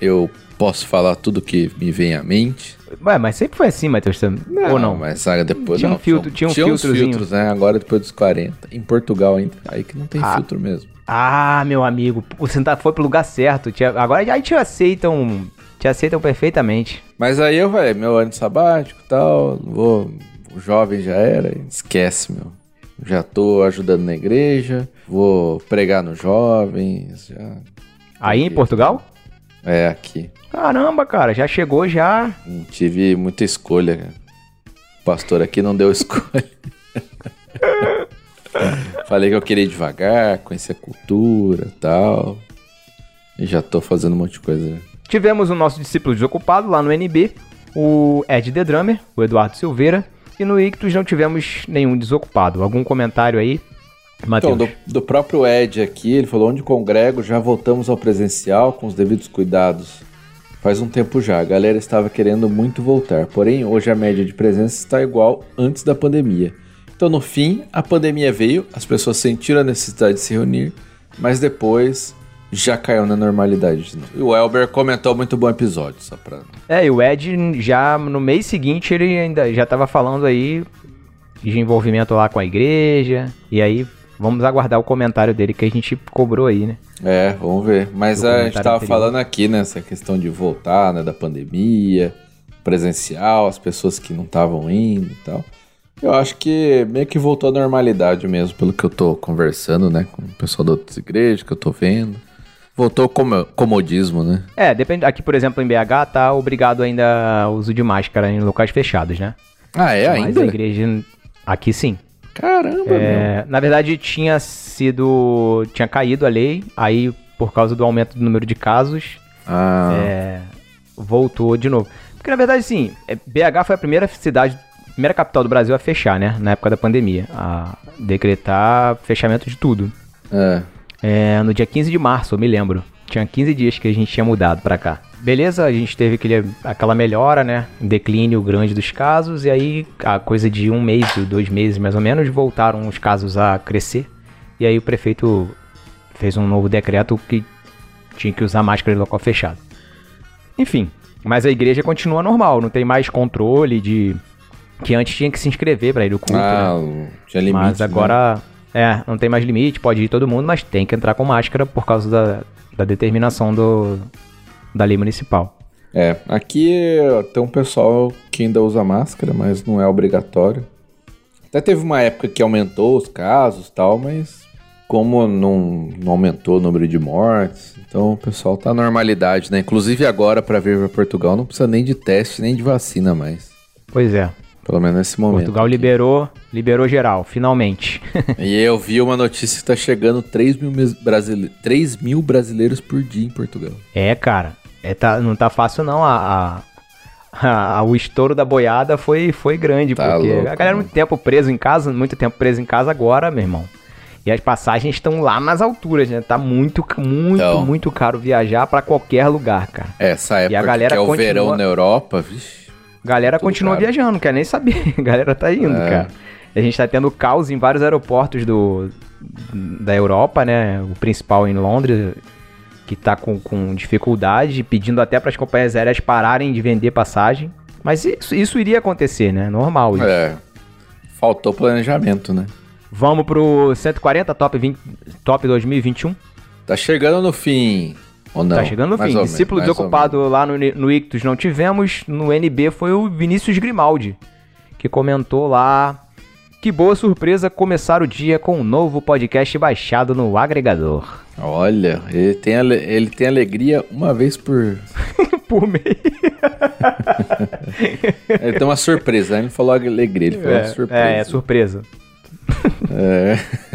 S2: eu posso falar tudo que me vem à mente.
S1: Ué, mas sempre foi assim, Matheus. você- ou não?
S2: Mas sabe, depois
S1: Tinha um
S2: não,
S1: filtro-
S2: são-
S1: tinha um
S2: uns
S1: filtrozinho.
S2: filtros, né? Agora depois dos 40. Em Portugal ainda. Aí que não tem
S1: Ah.
S2: filtro mesmo.
S1: Ah, meu amigo, você tá, foi pro lugar certo. Te- agora aí te aceitam, te aceitam perfeitamente.
S2: Mas aí eu falei, meu ano sabático e tal, vou. O jovem já era, esquece, meu. Já tô ajudando na igreja, vou pregar nos jovens, já.
S1: Aí em Portugal?
S2: É, aqui.
S1: Caramba, cara, já chegou já.
S2: Não tive muita escolha. cara. O pastor aqui não deu escolha. Falei que eu queria ir devagar, conhecer a cultura e tal. E já tô fazendo um monte de coisa.
S1: Tivemos o nosso discípulo desocupado lá no NB, o Ed The Drummer, o Eduardo Silveira. E no Ictus não tivemos nenhum desocupado. Algum comentário aí, Matheus?
S2: Então, do, do próprio Ed aqui, ele falou: onde congrego, já voltamos ao presencial com os devidos cuidados. Faz um tempo já, a galera estava querendo muito voltar, porém hoje a média de presença está igual antes da pandemia. Então, no fim, a pandemia veio, as pessoas sentiram a necessidade de se reunir, mas depois já caiu na normalidade de novo. E o Elber comentou muito bom episódio, só pra.
S1: É, e o Ed já no mês seguinte ele ainda já tava falando aí de envolvimento lá com a igreja. E aí vamos aguardar o comentário dele que a gente cobrou aí, né?
S2: É, vamos ver. Mas
S1: Do
S2: a gente tava
S1: anterior.
S2: falando aqui, né, essa questão de voltar, né, da pandemia, presencial, as pessoas que não estavam indo e tal. Eu acho que meio que voltou à normalidade mesmo, pelo que eu tô conversando, né? Com o pessoal da outras igrejas que eu tô vendo. Voltou como comodismo, né?
S1: É, depende. Aqui, por exemplo, em BH, tá obrigado ainda ao uso de máscara em locais fechados, né?
S2: Ah, é
S1: Mas
S2: ainda?
S1: a igreja. Aqui sim.
S2: Caramba, meu.
S1: É, na verdade, tinha sido. Tinha caído a lei, aí, por causa do aumento do número de casos,
S2: Ah,
S1: é, voltou de novo. Porque, na verdade, sim, é, BH foi a primeira cidade, primeira capital do Brasil a fechar, né? Na época da pandemia. A decretar fechamento de tudo.
S2: é.
S1: É, no dia 15 de março, eu me lembro. Tinha 15 dias que a gente tinha mudado pra cá. Beleza, a gente teve aquele, aquela melhora, né? Um declínio grande dos casos, e aí, a coisa de um mês, dois meses mais ou menos, voltaram os casos a crescer. E aí o prefeito fez um novo decreto que tinha que usar máscara em local fechado. Enfim, mas a igreja continua normal, não tem mais controle de. Que antes tinha que se inscrever pra ir no culto, né?
S2: Ah, tinha limite.
S1: Mas
S2: né?
S1: agora, é, não tem mais limite, pode ir todo mundo, mas tem que entrar com máscara por causa da, da determinação do, da lei municipal.
S2: É, aqui tem um pessoal que ainda usa máscara, mas não é obrigatório. Até teve uma época que aumentou os casos e tal, mas como não, não aumentou o número de mortes, então o pessoal tá na normalidade, né? Inclusive agora, pra vir pra Portugal, não precisa nem de teste, nem de vacina mais.
S1: Pois é,
S2: Pelo menos nesse momento.
S1: Portugal liberou, liberou geral, finalmente.
S2: E eu vi uma notícia que tá chegando 3 mil, brasile... 3 mil brasileiros por dia em Portugal.
S1: é, cara, é, tá, não tá fácil não, a, a- a- o estouro da boiada foi, foi grande,
S2: Tá
S1: porque
S2: louco,
S1: a galera
S2: mano.
S1: muito tempo preso em casa, muito tempo preso em casa agora, meu irmão. E as passagens estão lá nas alturas, né? Tá muito, muito,
S2: Então.
S1: muito caro viajar pra qualquer lugar, cara.
S2: É, Essa época
S1: galera
S2: que é o
S1: continua-
S2: verão na Europa, vixe.
S1: Galera
S2: Tudo
S1: continua
S2: caro.
S1: viajando, não quer nem saber. Galera tá indo,
S2: É.
S1: cara. A gente tá tendo caos em vários aeroportos do, da Europa, né? O principal em Londres, que tá com, com dificuldade, pedindo até para as companhias aéreas pararem de vender passagem. Mas isso, isso iria acontecer, né? Normal. isso.
S2: É. Faltou planejamento, né?
S1: Vamos pro 140 Top, 20, top 2021?
S2: Tá chegando no fim. Ou não?
S1: tá chegando no fim. Discípulo desocupado lá no, no Ictus não tivemos. No NB foi o Vinícius Grimaldi, que comentou lá. Que boa surpresa começar o dia com um novo podcast baixado no agregador.
S2: Olha, ele tem, ele tem alegria uma vez por.
S1: Por mês.
S2: Ele tem uma surpresa, ele não falou alegria, ele falou
S1: É,
S2: surpresa.
S1: é, é surpresa.
S2: É.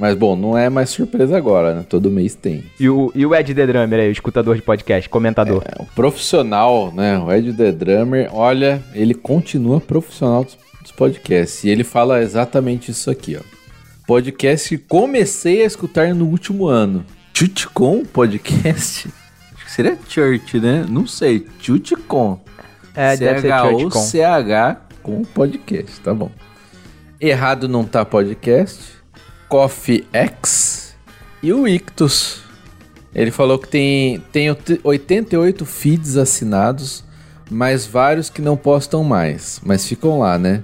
S2: Mas bom, não é mais surpresa agora, né? Todo mês tem.
S1: E o, e o Ed The Drummer aí, o escutador de podcast, comentador.
S2: É, o profissional, né? O Ed The Drummer, olha, ele continua profissional dos, dos podcasts. E ele fala exatamente isso aqui, ó. Podcast que comecei a escutar no último ano. Chutcom Podcast? Acho que seria Church, né? Não sei. Chutcom.
S1: É, deve ser Churchcom.
S2: C-H-O-C-H com podcast, tá bom. Errado não tá podcast. Coffee X e o Ictus. Ele falou que tem, tem oit- 88 feeds assinados, mas vários que não postam mais. Mas ficam lá, né?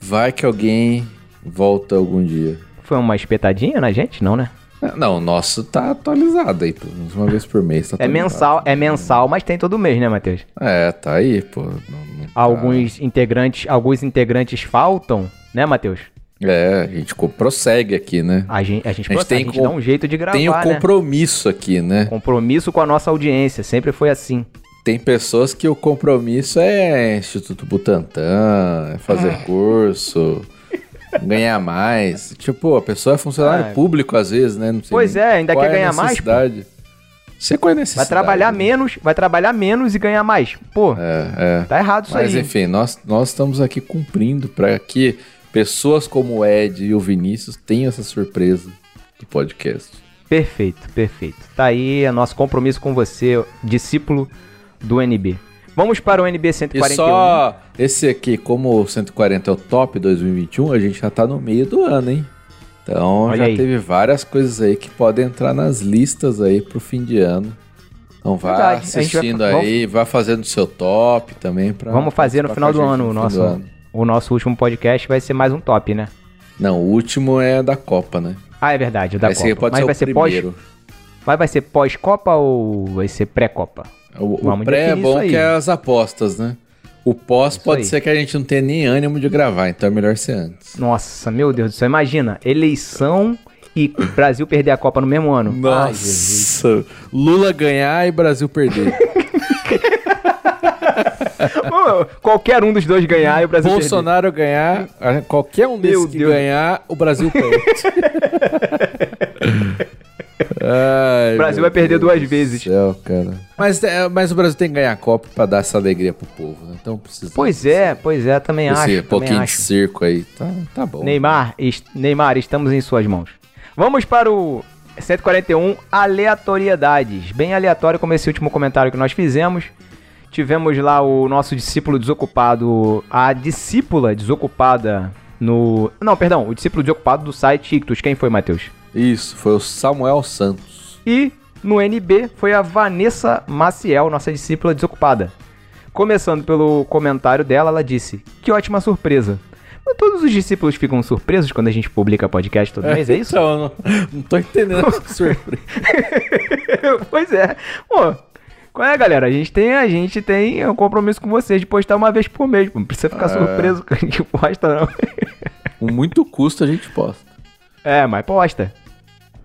S2: Vai que alguém volta algum dia.
S1: Foi uma espetadinha na gente? Não, né?
S2: Ah, Não, o nosso tá atualizado aí, uma vez por mês. Tá
S1: É mensal, é mensal, mas tem todo mês, né, Matheus?
S2: É, tá aí, pô. Não- não tá-
S1: Alguns integrantes, alguns integrantes faltam, né, Matheus?
S2: É, a gente prossegue aqui, né?
S1: A gente, a gente,
S2: A gente
S1: prossegue,
S2: tem
S1: a gente dá um jeito de gravar,
S2: Tem o
S1: né?
S2: compromisso aqui, né?
S1: Compromisso com a nossa audiência, sempre foi assim.
S2: Tem pessoas que o compromisso é Instituto Butantan, é fazer
S1: Ah.
S2: curso, ganhar mais. Tipo, a pessoa é funcionário
S1: Ah.
S2: público às vezes, né? Não sei
S1: Pois é, ainda quer
S2: é
S1: ganhar mais, pô.
S2: Você qual é a
S1: Vai
S2: necessidade?
S1: trabalhar
S2: né?
S1: menos, vai trabalhar menos e ganhar mais. Pô,
S2: É, é.
S1: tá errado isso
S2: Mas
S1: aí.
S2: enfim, nós, nós estamos aqui cumprindo para que pessoas como o Ed e o Vinícius tenham essa surpresa do podcast.
S1: Perfeito, perfeito. Tá aí é nosso compromisso com você, discípulo do NB. Vamos para o NB
S2: E
S1: 141.
S2: só esse aqui, como o 140 é o top 2021, a gente já tá no meio do ano, hein? Então
S1: Olha
S2: já
S1: aí.
S2: teve várias coisas aí que podem entrar nas listas aí pro fim de ano. Então vá
S1: Verdade, a gente vai-
S2: assistindo aí, vá fazendo seu top também pra
S1: Vamos fazer no final do ano o nosso,
S2: ano.
S1: O nosso último podcast vai ser mais um top, né?
S2: Não, o último é da Copa, né?
S1: Ah, é verdade, o da
S2: Esse
S1: Copa.
S2: pode
S1: Mas
S2: ser
S1: vai
S2: o
S1: ser pós,
S2: primeiro.
S1: mas vai ser pós-Copa ou vai ser pré-Copa?
S2: O, o pré é bom que é as apostas, né? O pós
S1: Isso
S2: pode
S1: aí.
S2: ser que a gente não tenha nem ânimo de gravar, então é melhor ser antes.
S1: Nossa, meu Deus do céu. Imagina, eleição e Brasil perder a Copa no mesmo ano. Ai.
S2: Nossa, Lula ganhar e Brasil perder.
S1: Qualquer um dos dois ganhar e o Brasil perder.
S2: Bolsonaro ganhar, a- qualquer um desses que ganhar, o Brasil perde. Ai,
S1: O Brasil vai perder
S2: Deus
S1: duas vezes.
S2: Céu, cara. Mas, é, mas o Brasil tem que ganhar a Copa pra dar essa alegria pro povo, né? Então precisa.
S1: Pois é, pois é, também acho.
S2: Esse pouquinho de
S1: acho.
S2: circo aí. Tá, tá bom.
S1: Neymar, est- Neymar, estamos em suas mãos. Vamos para o 141 aleatoriedades. Bem aleatório como esse último comentário que nós fizemos. Tivemos lá o nosso discípulo desocupado, a discípula desocupada no. Não, perdão, o discípulo desocupado do site Ictus. Quem foi, Matheus?
S2: Isso, foi o Samuel Santos.
S1: E no NB foi a Vanessa Maciel, nossa discípula desocupada. Começando pelo comentário dela, ela disse: Que ótima surpresa. Mas todos os discípulos ficam surpresos quando a gente publica podcast todo mês, é isso?
S2: Então, não, não tô entendendo essa surpresa.
S1: pois é. Pô, qual é, galera? A gente tem, a gente tem um compromisso com vocês de postar uma vez por mês. Não precisa ficar surpreso que a gente posta, não.
S2: Com muito custo a gente posta.
S1: É, mas posta.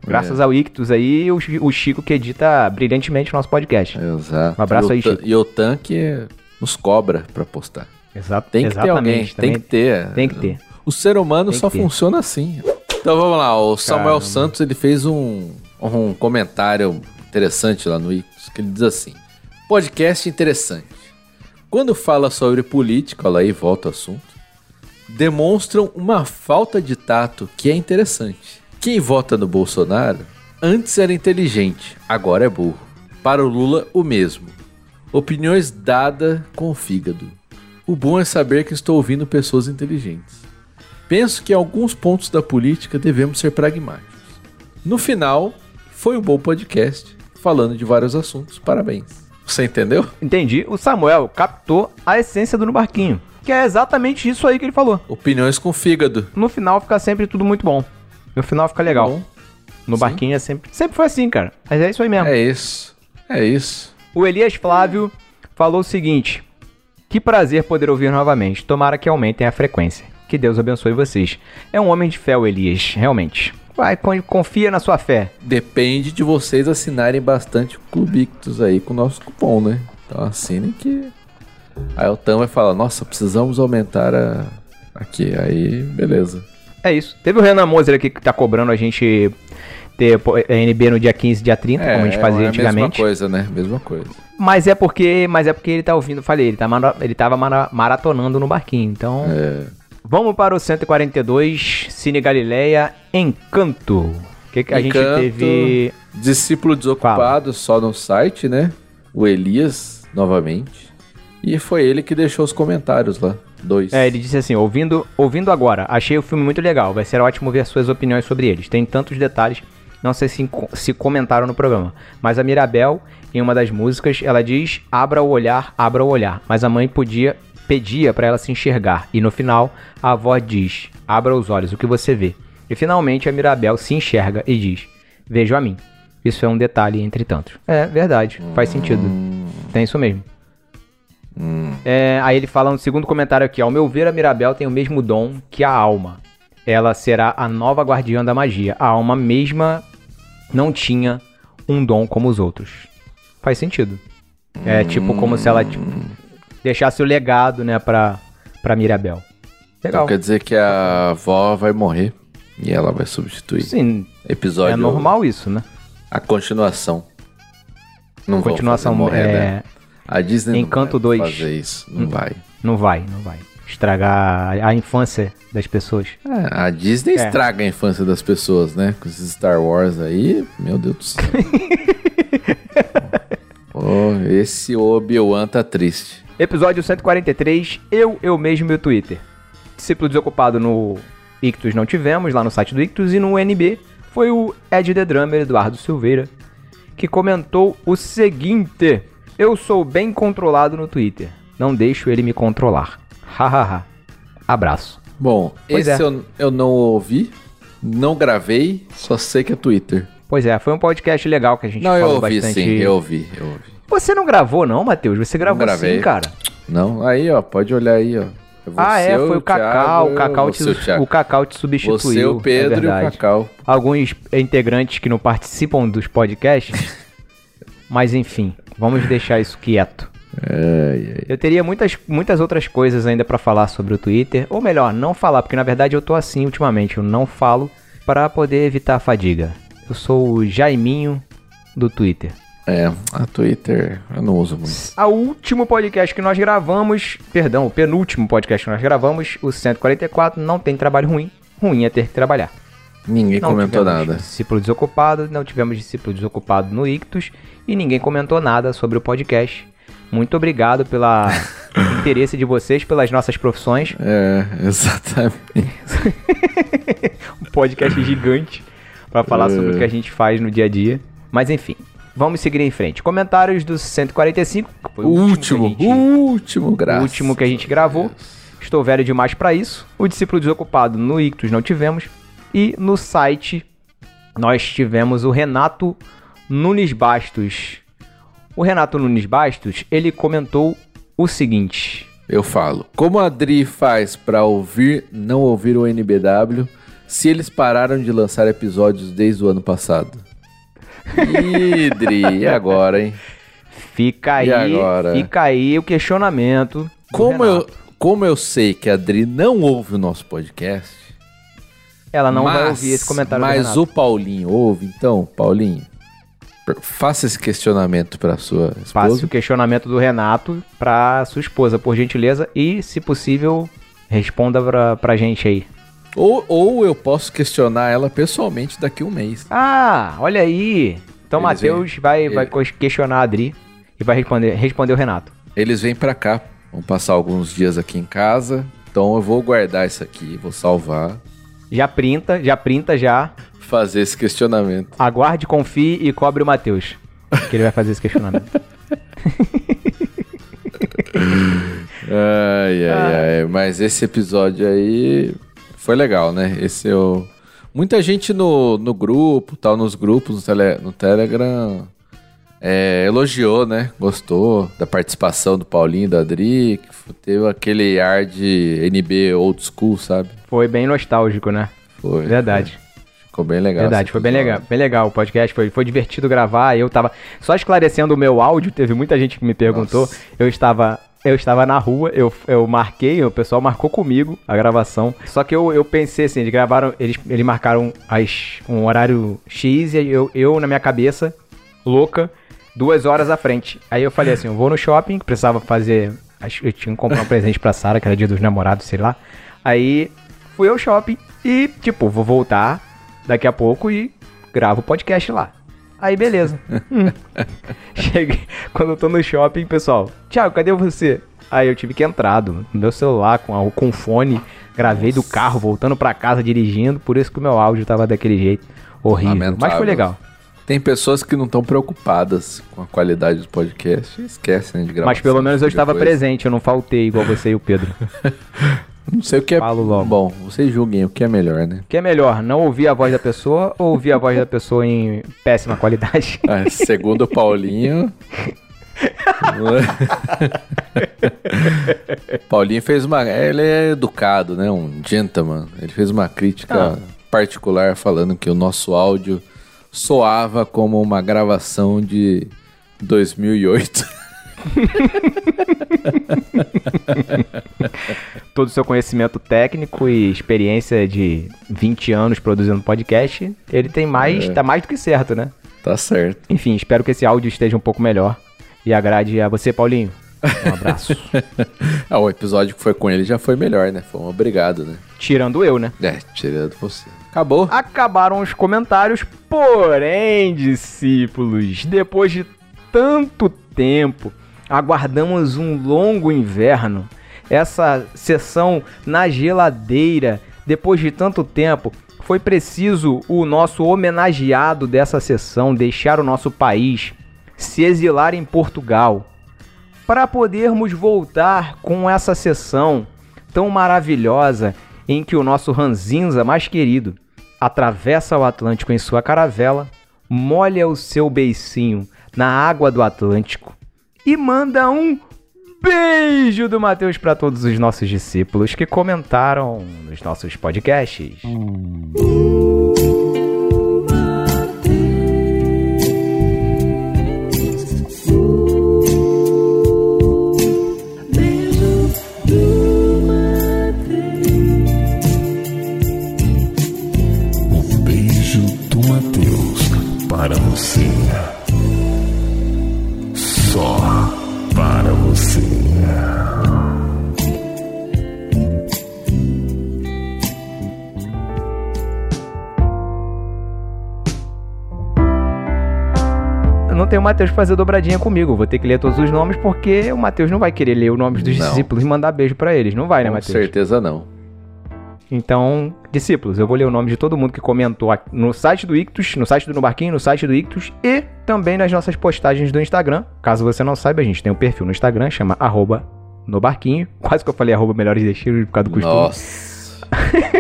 S1: Graças ao Ictus aí, o, o Chico que edita brilhantemente o nosso podcast.
S2: Exato.
S1: Um abraço aí, Chico.
S2: E o tanque nos cobra pra postar.
S1: Exato,
S2: Tem que ter alguém, tem que ter.
S1: Tem que ter.
S2: O ser humano
S1: Tem
S2: só funciona assim. Então vamos lá, o Samuel
S1: Caramba.
S2: Santos ele fez um, um comentário interessante lá no Ictus, que ele diz assim: podcast interessante. Quando fala sobre política, olha aí, volta ao assunto, demonstram uma falta de tato que é interessante. Quem vota no Bolsonaro antes era inteligente, agora é burro. Para o Lula, o mesmo. Opiniões dadas com o fígado. O bom é saber que estou ouvindo pessoas inteligentes. Penso que em alguns pontos da política devemos ser pragmáticos. No final, foi um bom podcast, falando de vários assuntos. Parabéns. Você entendeu?
S1: Entendi. O Samuel captou a essência do No Barquinho. Que é exatamente isso aí que ele falou.
S2: Opiniões com fígado.
S1: No final fica sempre tudo muito bom. No final fica legal.
S2: Bom,
S1: no
S2: sim.
S1: Barquinho é sempre. Sempre foi assim, cara. Mas é isso aí mesmo.
S2: é isso. É isso.
S1: O Elias Flávio falou o seguinte: Que prazer poder ouvir novamente. Tomara que aumentem a frequência. Que Deus abençoe vocês. É um homem de fé, o Elias, realmente. Vai, con- confia na sua fé.
S2: Depende de vocês assinarem bastante Clubictus aí com o nosso cupom, né? Então assinem que. Aí o Tam vai falar, nossa, precisamos aumentar a. Aqui, aí, beleza.
S1: É isso. Teve o Renan Moser aqui que tá cobrando a gente ter é, NB no dia 15, dia 30, como a gente fazia
S2: é a mesma
S1: antigamente.
S2: coisa, né? Mesma coisa.
S1: Mas é porque, mas é porque ele tá ouvindo, falei, ele tá mara- ele tava mara- maratonando no barquinho. Então,
S2: É.
S1: vamos para o 142 Cine Galileia Encanto. O que, que a gente
S2: Encanto,
S1: teve?
S2: Discípulo desocupado só no site, né? O Elias, novamente. E foi ele que deixou os comentários lá. Dois.
S1: É, ele disse assim: ouvindo, ouvindo agora, achei o filme muito legal. Vai ser ótimo ver suas opiniões sobre eles. Tem tantos detalhes, não sei se, se comentaram no programa. Mas a Mirabel, em uma das músicas, ela diz: abra o olhar, abra o olhar. Mas a mãe podia, pedia para ela se enxergar. E no final, a avó diz: abra os olhos, o que você vê. E finalmente a Mirabel se enxerga e diz: vejo a mim. Isso é um detalhe entre tantos. É verdade, faz sentido. Tem isso mesmo. É, aí ele fala no segundo comentário aqui: Ao meu ver, a Mirabel tem o mesmo dom que a alma. Ela será a nova guardiã da magia. A alma mesma não tinha um dom como os outros. Faz sentido. É tipo como se ela tipo, deixasse o legado, né, pra, pra Mirabel. Legal.
S2: Então quer dizer que a avó vai morrer e ela vai substituir.
S1: Sim,
S2: Episódio.
S1: é normal isso, né?
S2: A continuação. Não vão
S1: Continuação
S2: fazer morrer,
S1: é,
S2: né? A Disney
S1: Encanto
S2: não vai
S1: 2.
S2: fazer isso. Não vai.
S1: Não vai, não vai. Estragar a infância das pessoas.
S2: É, a Disney
S1: É.
S2: estraga a infância das pessoas, né? Com esses Star Wars aí, meu Deus do céu. Pô, esse Obi-Wan tá triste.
S1: Episódio 143, eu, eu mesmo e o Twitter. Discípulo desocupado no Ictus não tivemos, lá no site do Ictus, e no NB foi o Ed The Drummer, Eduardo Silveira, que comentou o seguinte: Eu sou bem controlado no Twitter, não deixo ele me controlar. Hahaha. Abraço.
S2: Bom,
S1: Pois
S2: esse
S1: é.
S2: eu, eu não ouvi, não gravei, só sei que é Twitter.
S1: Pois é, foi um podcast legal que a gente
S2: Não, eu
S1: falou
S2: ouvi
S1: bastante.
S2: sim, eu ouvi, eu ouvi.
S1: Você não gravou, não, Matheus? Você gravou sim, cara.
S2: Não? Aí, ó, pode olhar aí, ó. É
S1: ah, é,
S2: você,
S1: foi o Cacau.
S2: Thiago,
S1: O Cacau, te,
S2: você,
S1: o Cacau te substituiu.
S2: Você, o
S1: é
S2: Pedro e o. Cacau.
S1: Alguns integrantes que não participam dos podcasts. mas enfim, vamos deixar isso quieto.
S2: Ai, ai.
S1: Eu teria muitas, muitas outras coisas ainda pra falar sobre o Twitter. Ou melhor, não falar, porque na verdade eu tô assim ultimamente. Eu não falo para poder evitar a fadiga. Eu sou o Jaiminho do Twitter.
S2: É, a Twitter eu não uso muito.
S1: A último podcast que nós gravamos, perdão, o penúltimo podcast que nós gravamos, o 144, não tem trabalho ruim. Ruim é ter que trabalhar.
S2: Ninguém
S1: Não
S2: comentou nada.
S1: Discípulo desocupado, não tivemos discípulo desocupado no Ictus e ninguém comentou nada sobre o podcast. Muito obrigado pelo interesse de vocês pelas nossas profissões.
S2: É, exatamente.
S1: Um podcast gigante para falar
S2: É.
S1: sobre o que a gente faz no dia a dia. Mas enfim, vamos seguir em frente. Comentários do 145, que foi
S2: O último,
S1: a gente-
S2: o último, graças.
S1: o último que a gente gravou. Estou velho demais para isso. O discípulo desocupado no Ictus não tivemos. E no site nós tivemos o Renato Nunes Bastos. O Renato Nunes Bastos, ele comentou o seguinte:
S2: Eu falo. Como a Dri faz pra ouvir, não ouvir o NBW, se eles pararam de lançar episódios desde o ano passado? Ih, Dri, e agora, hein?
S1: Fica aí, fica aí o questionamento.
S2: Como eu, como eu sei que a Dri não ouve o nosso podcast,
S1: Ela não vai
S2: mas-
S1: ouvir esse comentário
S2: Mas o Paulinho ouve, então, Paulinho, faça esse questionamento pra sua esposa.
S1: o questionamento do Renato pra sua esposa, por gentileza, e, se possível, responda pra, pra gente aí.
S2: Ou, ou eu posso questionar ela pessoalmente daqui a um mês.
S1: Ah, olha aí. Então,
S2: Eles
S1: Matheus vai,
S2: ele-
S1: vai questionar a Adri e vai responder, responder o Renato.
S2: Eles vêm pra cá, vão passar alguns dias aqui em casa. Então eu vou guardar isso aqui, vou salvar,
S1: Já printa, já printa já.
S2: fazer esse questionamento.
S1: Aguarde, confie e cobre o Matheus. Que ele vai fazer esse questionamento.
S2: Ai, ai, ai. Mas esse episódio aí foi legal, né? Esse eu. Muita gente no, no grupo, tal, nos grupos, no, tele, no Telegram, é, elogiou, né? Gostou da participação do Paulinho da Adri, que teve aquele ar de NB old school, sabe?
S1: Foi bem nostálgico, né?
S2: Foi.
S1: Verdade.
S2: foi. Ficou bem legal.
S1: Verdade,
S2: esse
S1: foi bem legal. Bem legal o podcast. Foi, foi divertido gravar. Eu tava. Só esclarecendo o meu áudio, teve muita gente que me perguntou.
S2: Nossa.
S1: Eu estava. Eu estava na rua, eu, eu marquei, o pessoal marcou comigo a gravação. Só que eu, eu pensei assim, eles gravaram, eles, eles marcaram as, um horário X e eu, eu, na minha cabeça, louca, duas horas à frente. Aí eu falei assim, eu vou no shopping, que precisava fazer. Eu tinha que comprar um presente pra Sara, que era dia dos namorados, sei lá. Aí fui ao shopping e, tipo, vou voltar daqui a pouco e gravo o podcast lá. Aí, beleza. Hum. Cheguei. Quando eu tô no shopping, pessoal, Thiago, cadê você? Aí eu tive que entrar do no meu celular com, a- com fone, gravei do carro, voltando pra casa, dirigindo, por isso que o meu áudio tava daquele jeito. Horrível. Mas
S2: Lamentável.
S1: foi legal.
S2: Tem pessoas que não estão preocupadas com a qualidade do podcast e esquecem né, de gravar.
S1: Mas pelo menos eu estava presente, eu não faltei igual você e o Pedro.
S2: Não sei o que é.
S1: Falo logo.
S2: Bom, vocês julguem o que é melhor, né?
S1: O que é melhor, não ouvir a voz da pessoa ou ouvir a voz da pessoa em péssima qualidade?
S2: Ah, segundo o Paulinho. Paulinho fez uma. Ele é educado, né? Um gentleman. Ele fez uma crítica
S1: Ah.
S2: particular falando que o nosso áudio soava como uma gravação de 2008.
S1: Todo o seu conhecimento técnico e experiência de 20 anos produzindo podcast, ele tem mais, tá mais do que certo, né?
S2: tá certo.
S1: Enfim, espero que esse áudio esteja um pouco melhor e agrade a você, Paulinho. Um abraço.
S2: Ah, o episódio que foi com ele já foi melhor, né? Foi um obrigado, né?
S1: Tirando eu, né?
S2: É, tirando você. Acabou.
S1: Acabaram os comentários, porém, discípulos, depois de tanto tempo, aguardamos um longo inverno. Essa sessão na geladeira, depois de tanto tempo, foi preciso o nosso homenageado dessa sessão deixar o nosso país, se exilar em Portugal, para podermos voltar com essa sessão tão maravilhosa em que o nosso ranzinza mais querido atravessa o Atlântico em sua caravela, molha o seu beicinho na água do Atlântico e manda um beijo do Mateus para todos os nossos discípulos que comentaram nos nossos podcasts. Tenho o Mateus pra fazer dobradinha comigo. Vou ter que ler todos os nomes porque o Mateus não vai querer ler os nomes dos
S2: Não.
S1: discípulos e mandar beijo pra eles. Não vai, né,
S2: Com
S1: Mateus?
S2: certeza não.
S1: Então, discípulos, eu vou ler o nome de todo mundo que comentou no site do Ictus, no site do No Barquinho, no site do Ictus e também nas nossas postagens do Instagram. Caso você não saiba, a gente tem um perfil no Instagram, chama arroba no barquinho. Quase que eu falei arroba melhores destinos por causa do costume.
S2: Nossa.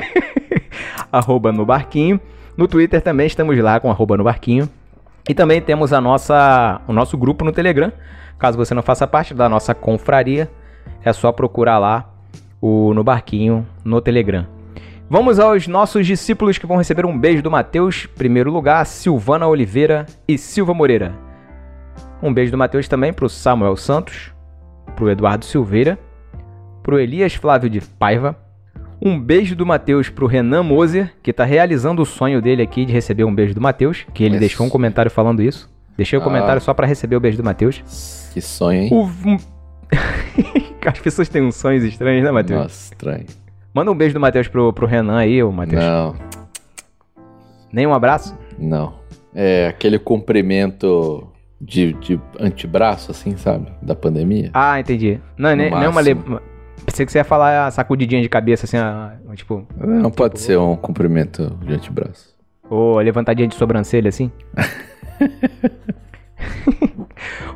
S1: arroba no barquinho. No Twitter também estamos lá com arroba no barquinho. E também temos a nossa, o nosso grupo no Telegram. Caso você não faça parte da nossa confraria, é só procurar lá o no barquinho no Telegram. Vamos aos nossos discípulos que vão receber um beijo do Mateus. Primeiro lugar, Silvana Oliveira e Silva Moreira. Um beijo do Mateus também para o Samuel Santos, para o Eduardo Silveira, para o Elias Flávio de Paiva, um beijo do Matheus pro Renan Moser, que tá realizando o sonho dele aqui de receber um beijo do Matheus, que ele deixou um comentário falando isso. Deixei o
S2: Ah.
S1: comentário só pra receber o beijo do Matheus.
S2: Que sonho, hein?
S1: O... um- As pessoas têm uns sonhos estranhos, né, Matheus?
S2: Nossa, estranho.
S1: Manda um beijo do Matheus pro, pro Renan aí, ô Matheus.
S2: Não,
S1: Nem um abraço?
S2: não. É aquele cumprimento de, de antebraço, assim, sabe? Da pandemia.
S1: Ah, entendi. Não, nem, nem uma... Le... Pensei que você ia falar a sacudidinha de cabeça, assim, a- tipo...
S2: Não pode ser um cumprimento de antebraço.
S1: Ou levantadinha de sobrancelha, assim.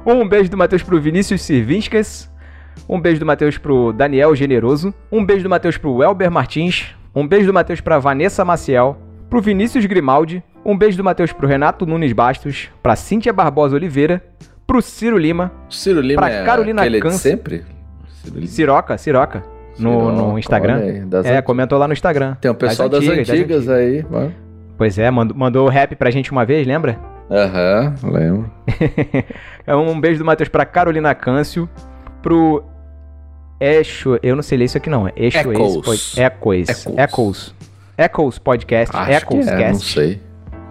S1: um beijo do Matheus pro Vinícius Sirvinskas. Um beijo do Matheus pro Daniel Generoso. Um beijo do Matheus pro Elber Martins. Um beijo do Matheus pra Vanessa Maciel. Pro Vinícius Grimaldi. Um beijo do Matheus pro Renato Nunes Bastos. Pra Cíntia Barbosa Oliveira. Pro Ciro Lima.
S2: Ciro Lima
S1: Pra
S2: é
S1: Carolina Câncer.
S2: sempre?
S1: Siroca, Siroca. No, no Instagram.
S2: aí, das
S1: é,
S2: antigas.
S1: comentou lá no Instagram.
S2: Tem o pessoal das antigas, aí. ó.
S1: Pois é, mandou, mandou rap pra gente uma vez, lembra?
S2: Aham, lembro.
S1: É um beijo do Matheus pra Carolina Câncio, pro Exo, eu não sei ler isso aqui não, é Exo
S2: Echoes.
S1: Echoes.
S2: Echoes.
S1: Echoes. Echoes Podcast,
S2: Acho
S1: Echoes
S2: que é,
S1: Cast.
S2: não sei.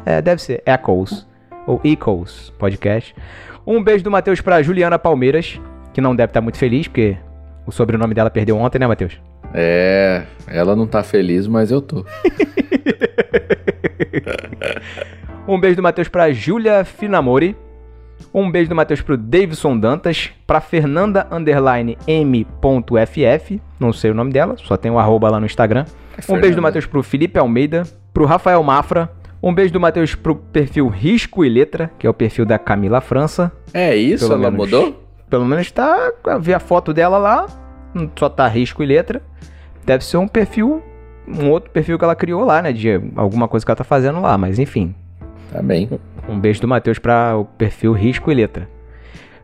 S1: É, deve ser Echoes ou Echoes Podcast. Um beijo do Matheus pra Juliana Palmeiras, que não deve estar muito feliz porque o sobrenome dela perdeu ontem, né, Matheus?
S2: É, ela não tá feliz, mas eu tô.
S1: Um beijo do Matheus pra Júlia Finamori. Um beijo do Matheus pro Davidson Dantas. Pra Fernanda underline M.ff. Não sei o nome dela, só tem o arroba lá no Instagram. Um beijo do Matheus pro Felipe Almeida. Pro Rafael Mafra. Um beijo do Matheus pro perfil Risco e Letra, que é o perfil da Camila França.
S2: É isso? Ela
S1: menos.
S2: mudou?
S1: Pelo menos tá. Vi a foto dela lá. Só tá Risco e Letra. Deve ser um perfil. Um outro perfil que ela criou lá, né? De alguma coisa que ela tá fazendo lá, mas enfim.
S2: Tá bem.
S1: Um beijo do Matheus para o perfil Risco e Letra.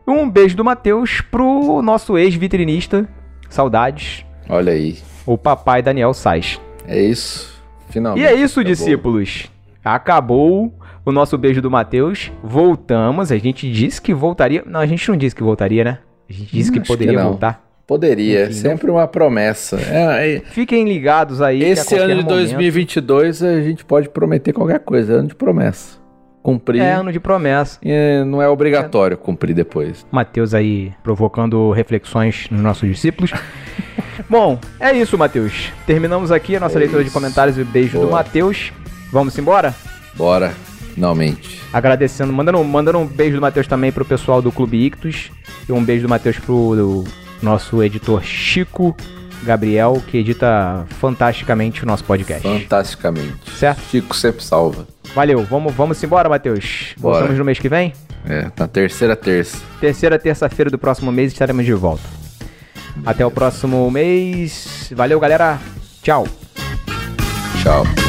S1: Um beijo do Matheus pro nosso ex-vitrinista, saudades,
S2: Olha aí.
S1: o papai Daniel Sais.
S2: É isso. Finalmente.
S1: E é isso,
S2: acabou.
S1: discípulos. Acabou o nosso beijo do Matheus. Voltamos. A gente disse que voltaria. Não, a gente não disse que voltaria, né? A gente disse
S2: Hum,
S1: que poderia
S2: que não.
S1: voltar.
S2: Poderia,
S1: Enfim,
S2: sempre uma promessa. É, é-
S1: Fiquem ligados aí.
S2: esse ano de
S1: momento-
S2: 2022 a gente pode prometer qualquer coisa, é ano de promessa. Cumprir
S1: É ano de promessa.
S2: é, não é obrigatório cumprir depois.
S1: Matheus aí provocando reflexões nos nossos discípulos. Bom, é isso, Matheus. Terminamos aqui a nossa
S2: É
S1: leitura de
S2: isso.
S1: comentários e beijo do
S2: Boa.
S1: Matheus. Vamos embora?
S2: Bora, finalmente.
S1: Agradecendo, mandando, mandando um beijo do Matheus também pro pessoal do Clube Ictus. E um beijo do Matheus pro do nosso editor Chico Gabriel, que edita fantasticamente o nosso podcast.
S2: Fantasticamente.
S1: Certo?
S2: Chico sempre salva.
S1: Valeu, vamos, vamos embora, Matheus.
S2: Bora.
S1: Voltamos no mês que vem?
S2: É, na terceira terça.
S1: Terceira terça-feira do próximo mês estaremos de volta. Até o próximo mês. Valeu, galera. Tchau.
S2: Tchau.